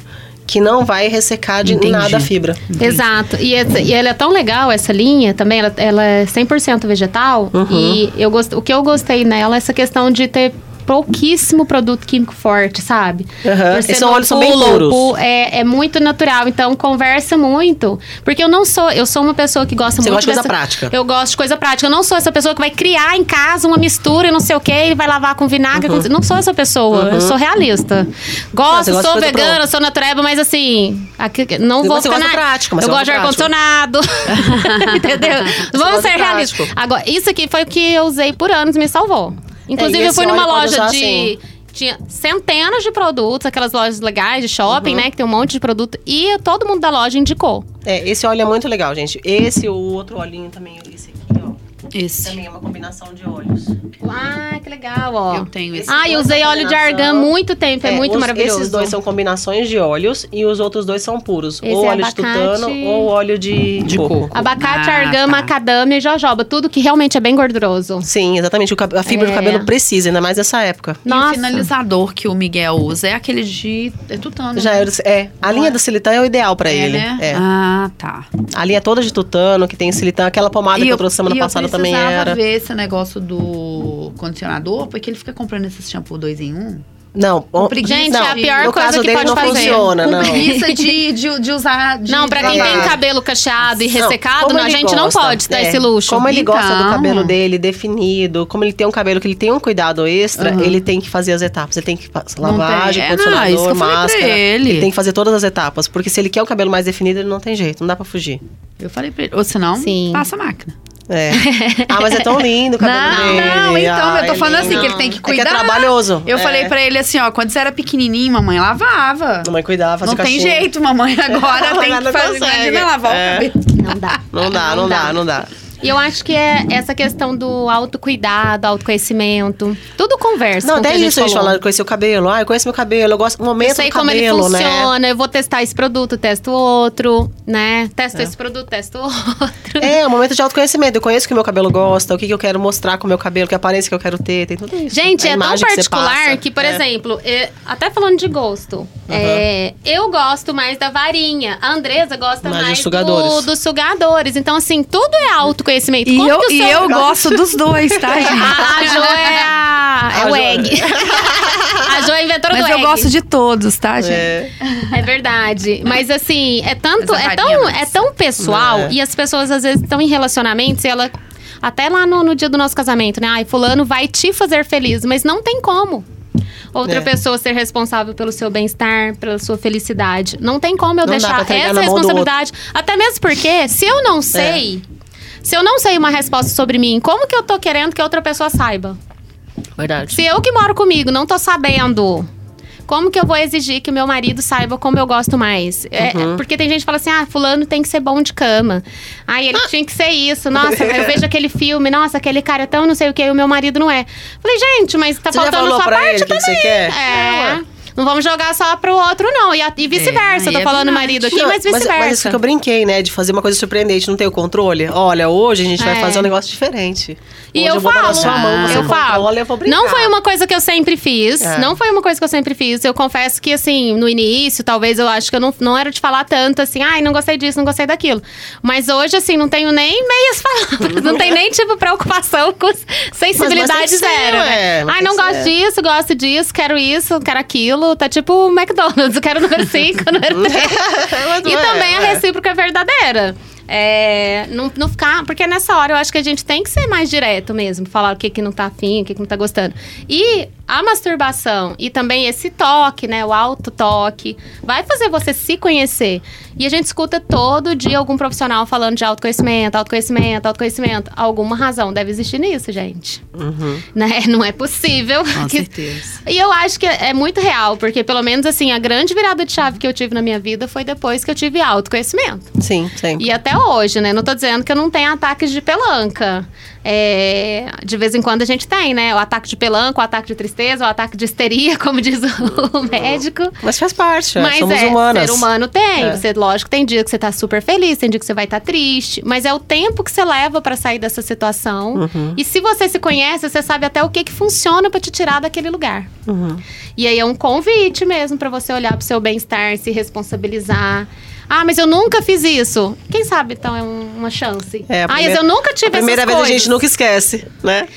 que não vai ressecar de Entendi. nada a fibra. Exato. E, essa- e ela é tão legal, essa linha também. Ela, ela é 100% vegetal. Uhum. E eu gost, o que eu gostei nela é essa questão de ter pouquíssimo produto químico forte, sabe? Ser Esses óleos são bem puros. É, é muito natural, então conversa muito. Porque eu não sou, eu sou uma pessoa que gosta Você muito gosta de coisa dessa- prática. Eu gosto de coisa prática. Eu não sou essa pessoa que vai criar em casa uma mistura e não sei o quê, e vai lavar com vinagre. com- Não sou essa pessoa. Eu sou realista. Gosto, você de sou vegana, sou natureba, mas assim, aqui- não Você vou ficar na... prático, mas Eu você gosto de ar-condicionado. Entendeu? Vamos gosta ser realistas. Agora, isso aqui foi o que eu usei por anos me salvou. Inclusive, É, eu fui numa loja de. assim. Tinha centenas de produtos, aquelas lojas legais de shopping, Uhum. né? Que tem um monte de produto. E todo mundo da loja indicou. É, esse óleo é muito legal, gente. Esse, o outro olhinho também, esse aqui, ó. Esse. Também é uma combinação de óleos. Ah, que legal, ó. Eu tenho esse. Ah, eu usei são óleo de argan muito tempo, é, muito os- maravilhoso. Esses dois são combinações de óleos e os outros dois são puros. Esse ou é óleo de abacate- tutano ou óleo de, De coco. Abacate, Ah, argan, tá. macadâmia e jojoba. Tudo que realmente é bem gorduroso. Sim, exatamente. A fibra É. do cabelo precisa, ainda mais nessa época. E Nossa. o finalizador que o Miguel usa é aquele de é tutano. Já né? é, é, a linha do silitã é o ideal pra É, ele. né? É. Ah, tá. A linha toda de tutano, que tem silitã, aquela pomada que eu trouxe semana e passada eu também precisava era. ver esse negócio do condicionador, porque ele fica comprando esse shampoo 2 em 1. Um, Não, Com o- preguiça Gente, não, é a pior no coisa que pode não fazer. funciona, Com não. preguiça de, de, de usar. de Não, pra quem tem cabelo cacheado e Não, ressecado, não, a ele gente não gosta, pode dar é, esse luxo. Como ele gosta do Então. cabelo dele definido, como ele tem um cabelo que ele tem um cuidado extra, ele tem que fazer as etapas. Ele tem que fazer Não lavagem, tem. Não, condicionador, isso que eu falei pra máscara. ele. tem que fazer todas as etapas. Porque se ele quer o cabelo mais definido, ele não tem jeito, não dá pra fugir. Eu falei pra ele. Ou senão, Sim. passa a máquina. É. Ah, mas é tão lindo o cabelo Não, dele. não, então, Ah, eu tô é falando lindo. assim, que ele tem que É cuidar. que é trabalhoso. Eu É. falei pra ele assim, ó, quando você era pequenininho, mamãe lavava. Mamãe cuidava, fazia Não tem caixinha. jeito, mamãe agora tem que fazer. Imagina lavar É. o cabelo. Não dá. Não dá, não, dá, não dá. E eu acho que é essa questão do autocuidado, autoconhecimento. Tudo conversa. Não, que até a isso a gente falando, conhecer o cabelo. Ah, eu conheço meu cabelo, eu gosto do momento Eu sei do como ele cabelo, né? funciona, eu vou testar esse produto, testo outro, né? Testo esse produto, testo outro. É, o momento de autoconhecimento. Eu conheço o que meu cabelo gosta, o que, que eu quero mostrar com o meu cabelo, que aparência que eu quero ter, tem tudo isso. Gente, A é tão particular passa. que, por É. exemplo, é, até falando de gosto, é, eu gosto mais da varinha. A Andresa gosta Mais dos mais sugadores. do- dos sugadores. Então, assim, tudo é autoconhecimento. E Como eu, e eu gosto dos dois, tá, gente? A, Jo é a, é A o egg. a Jo é a inventora Mas do eu egg. gosto de todos, tá, gente? É. É verdade. Mas assim, é tanto, Mas é tão, é tão pessoal É. e as pessoas às vezes estão em relacionamentos e ela. Até lá no, no dia do nosso casamento, né? Ai, fulano vai te fazer feliz, mas não tem como. Outra É. pessoa ser responsável pelo seu bem-estar, pela sua felicidade. Não tem como eu Não deixar essa responsabilidade. Até mesmo porque, se eu não sei, se eu não sei uma resposta sobre mim, como que eu tô querendo que outra pessoa saiba? Verdade. Se eu que moro comigo não tô sabendo, como que eu vou exigir que meu marido saiba como eu gosto mais? É, Uhum. porque tem gente que fala assim: ah, fulano tem que ser bom de cama. Ah, ele tinha que ser isso. Nossa, eu vejo aquele filme, nossa, aquele cara é tão não sei o que, e o meu marido não é. Falei, gente, mas tá Você já faltando falou sua pra parte ele o que, você quer? É. Não vamos jogar só pro outro, não. E, e vice-versa. É, Tô é falando verdade. marido aqui, Não, mas Mas, mas vice-versa. isso que eu brinquei, né? De fazer uma coisa surpreendente, não ter o controle. Olha, hoje a gente vai É. fazer um negócio diferente. E Hoje eu vou dar na falo, sua mão, você eu falo. controla, eu vou brincar. Não foi uma coisa que eu sempre fiz. É. Não foi uma coisa que eu sempre fiz. Eu confesso que, assim, no início, talvez eu acho que eu não, não era de falar tanto assim, ai, não gostei disso, não gostei daquilo. Mas hoje, assim, não tenho nem meias palavras. não tem nem, tipo, preocupação com sensibilidade mas tem que ser, zero. mas ai, não gosto ser. disso, gosto disso, quero isso, quero aquilo. Tá tipo o McDonald's, eu quero número 5, número 3. Mas não E é, também a ué. recíproca é verdadeira. É, não, não ficar. Porque nessa hora eu acho que a gente tem que ser mais direto mesmo. Falar o que, que não tá afim, o que, que não tá gostando. E a masturbação e também esse toque, né? O auto-toque, vai fazer você se conhecer. E a gente escuta todo dia algum profissional falando de autoconhecimento, autoconhecimento, autoconhecimento. Alguma razão deve existir nisso, gente. Uhum. Né? Não é possível. Com que- certeza. e eu acho que é muito real, porque pelo menos assim, a grande virada de chave que eu tive na minha vida foi depois que eu tive autoconhecimento. Sim, sempre. E até hoje, né? Não tô dizendo que eu não tenho ataques de pelanca. É, de vez em quando a gente tem, né? O ataque de pelanca, o ataque de tristeza, o ataque de histeria, como diz o médico. Mas faz parte, é, Mas somos é, humanas. ser humano tem. É. Você, lógico, tem dia que você tá super feliz, tem dia que você vai estar triste. Mas é o tempo que você leva pra sair dessa situação. Uhum. E se você se conhece, você sabe até o que, que funciona pra te tirar daquele lugar. Uhum. E aí é um convite mesmo pra você olhar pro seu bem-estar, se responsabilizar. Ah, mas eu nunca fiz isso. Quem sabe então é um- uma chance. É, a ah, mas primeira- eu nunca tive A primeira essas vez coisas. a gente nunca esquece, né?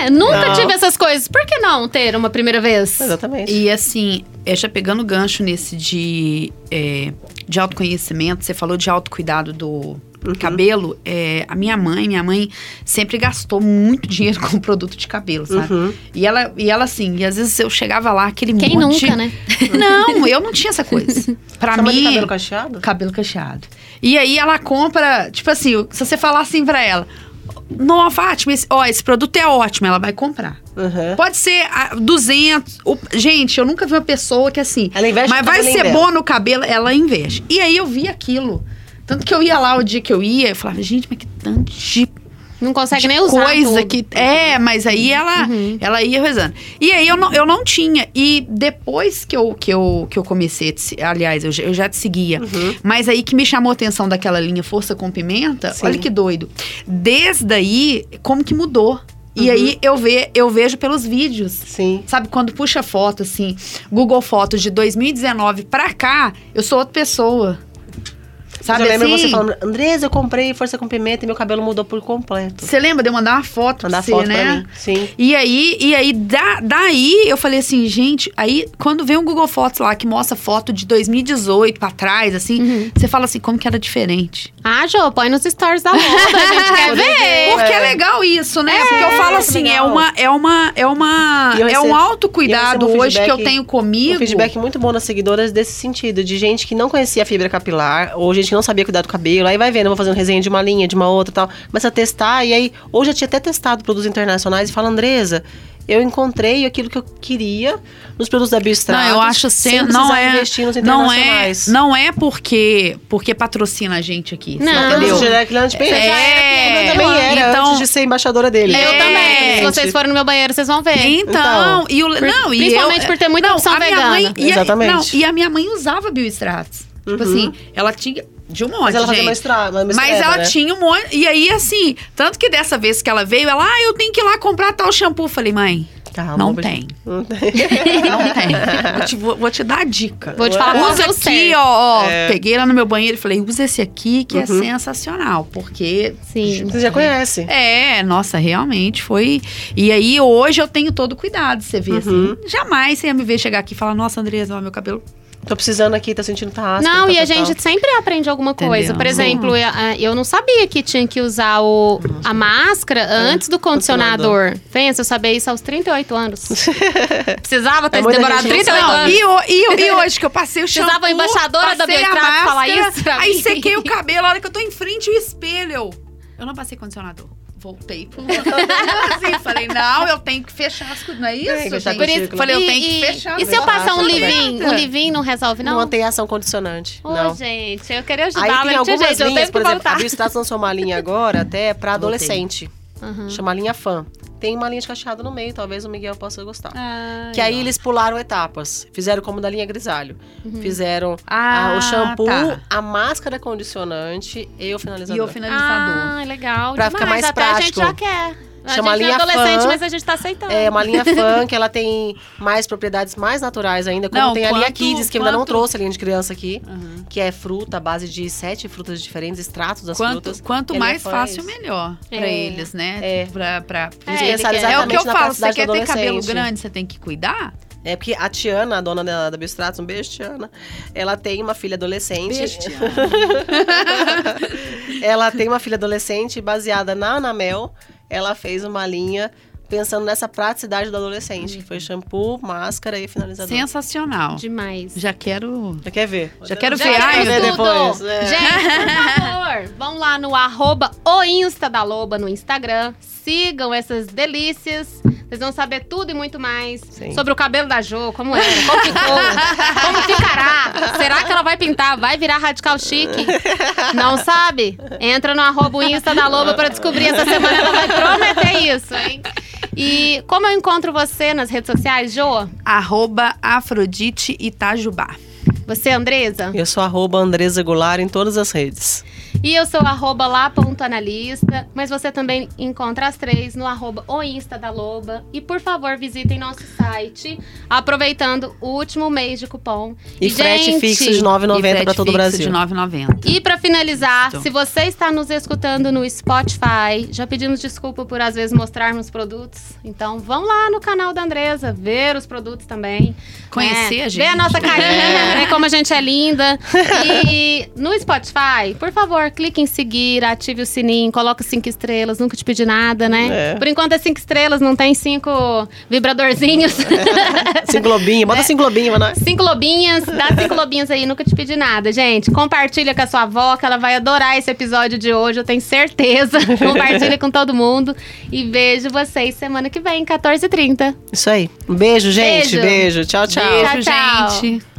É, nunca Não. tive essas coisas. Por que não ter uma primeira vez? Exatamente. E assim, é, já pegando gancho nesse de, é, de autoconhecimento, você falou de autocuidado do cabelo. é, a minha mãe, minha mãe sempre gastou muito dinheiro com produto de cabelo, sabe? Uhum. E ela, e ela assim, e às vezes eu chegava lá, aquele Quem monte... nunca, né? Não, eu não tinha essa coisa. Pra Sua mãe mim, cabelo cacheado? cabelo cacheado. E aí ela compra, tipo assim, se você falar assim pra ela, não, Fátima, esse, ó, esse produto é ótimo, ela vai comprar. Uhum. Pode ser ah, 200. o- gente, eu nunca vi uma pessoa que assim. Ela investe Mas vai ser bom no cabelo, ela investe. E aí eu vi aquilo. Tanto que eu ia lá o dia que eu ia, eu falava, gente, mas que tanto de Não consegue de nem usar coisa tudo. que é, mas aí ela Uhum. ela ia rezando. E aí eu não, eu não tinha e depois que eu que eu, que eu comecei, aliás, eu, já- eu já te seguia. Uhum. Mas aí que me chamou a atenção daquela linha Força com Pimenta, Sim. olha que doido. Desde aí, como que mudou? E Uhum. aí eu ve, eu vejo pelos vídeos. Sim. Sabe, quando puxa foto, assim, Google Fotos de 2019 pra cá, eu sou outra pessoa. Sabe eu lembro assim? você falando, Andresa, eu comprei força com pimenta e meu cabelo mudou por completo. Você lembra de eu mandar uma foto Mandar pra você, foto né? pra mim. Sim. E aí, e aí da, daí eu falei assim, gente, aí quando vem um Google Fotos lá que mostra foto de 2018 pra trás, assim, Uhum. você fala assim, como que era diferente. Ah, Jô, põe nos stories da Loba, a gente quer ver. Porque é. É. legal isso, né? Porque eu falo assim, é legal. uma, é uma, é uma, é um autocuidado um hoje que eu tenho comigo. Um feedback muito bom das seguidoras desse sentido, de gente que não conhecia a fibra capilar, ou gente que não sabia cuidar do cabelo, aí vai vendo, eu vou fazendo resenha de uma linha, de uma outra e tal, começa a testar, e aí, hoje eu tinha até testado produtos internacionais e fala, Andresa, eu encontrei aquilo que eu queria nos produtos da Biostratos. Não, eu acho sem sem, não é, investir nos não é, internacionais. não é porque porque patrocina a gente aqui, você Não. entendeu? Bem, É, já era, eu também era, então- antes de ser embaixadora dele. Eu É. também. Se vocês forem no meu banheiro, vocês vão ver. Então, Então, e o, não, e principalmente eu, por ter muita não, opção a minha vegana. Mãe, e, a, Exatamente. não, e a minha mãe usava bioestratos. Tipo assim, ela tinha de um monte, Mas ela fazia gente. uma estra- uma Mas ela né? tinha um monte. E aí, assim, tanto que dessa vez que ela veio, ela, ah, eu tenho que ir lá comprar tal shampoo. Falei, mãe, Calma, não tem. Não tem. Não tem. Vou te, vou, vou te dar a dica. Vou te falar Usa é aqui, ó, ó. É. Peguei lá no meu banheiro e falei, usa esse aqui que é Uhum. sensacional. Porque. Sim. Você já conhece. É, nossa, realmente foi. E aí, hoje eu tenho todo cuidado, você vê Uhum. assim. Jamais você ia me ver chegar aqui e falar, nossa, Andresa, ó, meu cabelo. Tô precisando aqui, tá sentindo tá áspero, Não, tá, e a tá, tá. gente sempre aprende alguma coisa. Entendeu? Por exemplo, eu, eu não sabia que tinha que usar o, a máscara antes do condicionador. Pensa, eu sabia isso aos 38 anos. Precisava ter É demorado gente não 38 sabe. anos. E, o- e, e hoje que eu passei o shampoo, Precisava a embaixadora da Beltrame falar isso pra Aí mim. sequei o cabelo, a hora que eu tô em frente ao espelho. Eu não passei condicionador. Voltei pro assim, falei, não, eu tenho que fechar as coisas. Não é isso, Tem que fechar gente? com círculo. Falei, eu E- tenho que e- fechar. E se eu passar um tudo livinho? bem. Um livinho não resolve, não? Não tem ação condicionante. Ô, não. gente, eu queria Aí ajudar, tem mas tinha algumas eu linhas, tenho que por exemplo, a voltar. Biostatus lançou uma linha agora até pra Voltei. adolescente. Uhum. Chama a linha fã. Tem uma linha de cacheado no meio, talvez o Miguel possa gostar. Ai, que aí ó. eles pularam etapas. Fizeram como da linha grisalho. Fizeram Ah, ah, o shampoo, tá. a máscara condicionante e o finalizador. E o finalizador. Ah, legal. Pra ficar demais. mais Até a gente prático. já quer. A Chama gente é linha adolescente, fã. mas a gente tá aceitando. É uma linha fã que ela tem mais propriedades mais naturais ainda, como Não, tem a linha quanto- Kids, que eu ainda não quanto- trouxe a linha de criança aqui, Uhum. que é fruta, base de sete frutas diferentes, extratos das Quanto, frutas. quanto a mais é fácil, isso. melhor pra É. eles, né? É. Pra, pra... É, É o que eu falo, você quer ter cabelo grande, você tem que cuidar? É porque a Tiana, a dona da, da Biostratos, um beijo, Tiana. Ela tem uma filha adolescente. Beijo, ela tem uma filha adolescente baseada na Anamel. Ela fez uma linha pensando nessa praticidade do adolescente, que foi shampoo, máscara e finalizador. Sensacional. Demais. Já quero. Já quer ver? Já quero Já ver. quero Ai, ver depois, é. Gente, por favor, vão lá no arroba o Insta da Loba no Instagram. Sigam essas delícias. Vocês vão saber tudo e muito mais Sim. sobre o cabelo da Jo, como era, como ficou, como ficará. Será que ela vai pintar? Vai virar radical chique? Não sabe? Entra no arroba Insta da Loba pra descobrir. Essa semana ela vai prometer isso, hein? E como eu encontro você nas redes sociais, Jo? Arroba Afrodite Itajubá. Você, Andresa? Eu sou arroba Andresa Goulart em todas as redes. E eu sou arroba lá.analista, mas você também encontra as três no arroba o Insta da Loba. E por favor, visitem nosso site, aproveitando o último mês de cupom. E, frete gente, fixo de E 9,90 frete para todo o Brasil. de 9,90. E pra finalizar, Isso. se você está nos escutando no Spotify, já pedimos desculpa por às vezes mostrarmos produtos. Então vão lá no canal da Andresa, ver os produtos também. Conhecer né? a Ver gente. a nossa carinha, ver como a gente é linda. E no Spotify, por favor, clique em seguir, ative o sininho, coloca cinco estrelas, nunca te pedi nada, né? É. Por enquanto é cinco estrelas, não tem cinco vibradorzinhos. Cinco lobinhos, bota cinco lobinhos pra nós. Cinco lobinhas, dá cinco lobinhas aí, nunca te pedi nada, gente. Compartilha com a sua avó, que ela vai adorar esse episódio de hoje, eu tenho certeza. Compartilha com todo mundo. E vejo vocês semana que vem, 14h30. Isso aí. Um beijo, gente. Beijo. Beijo. Tchau, tchau. Beijo, Tchau, tchau. gente.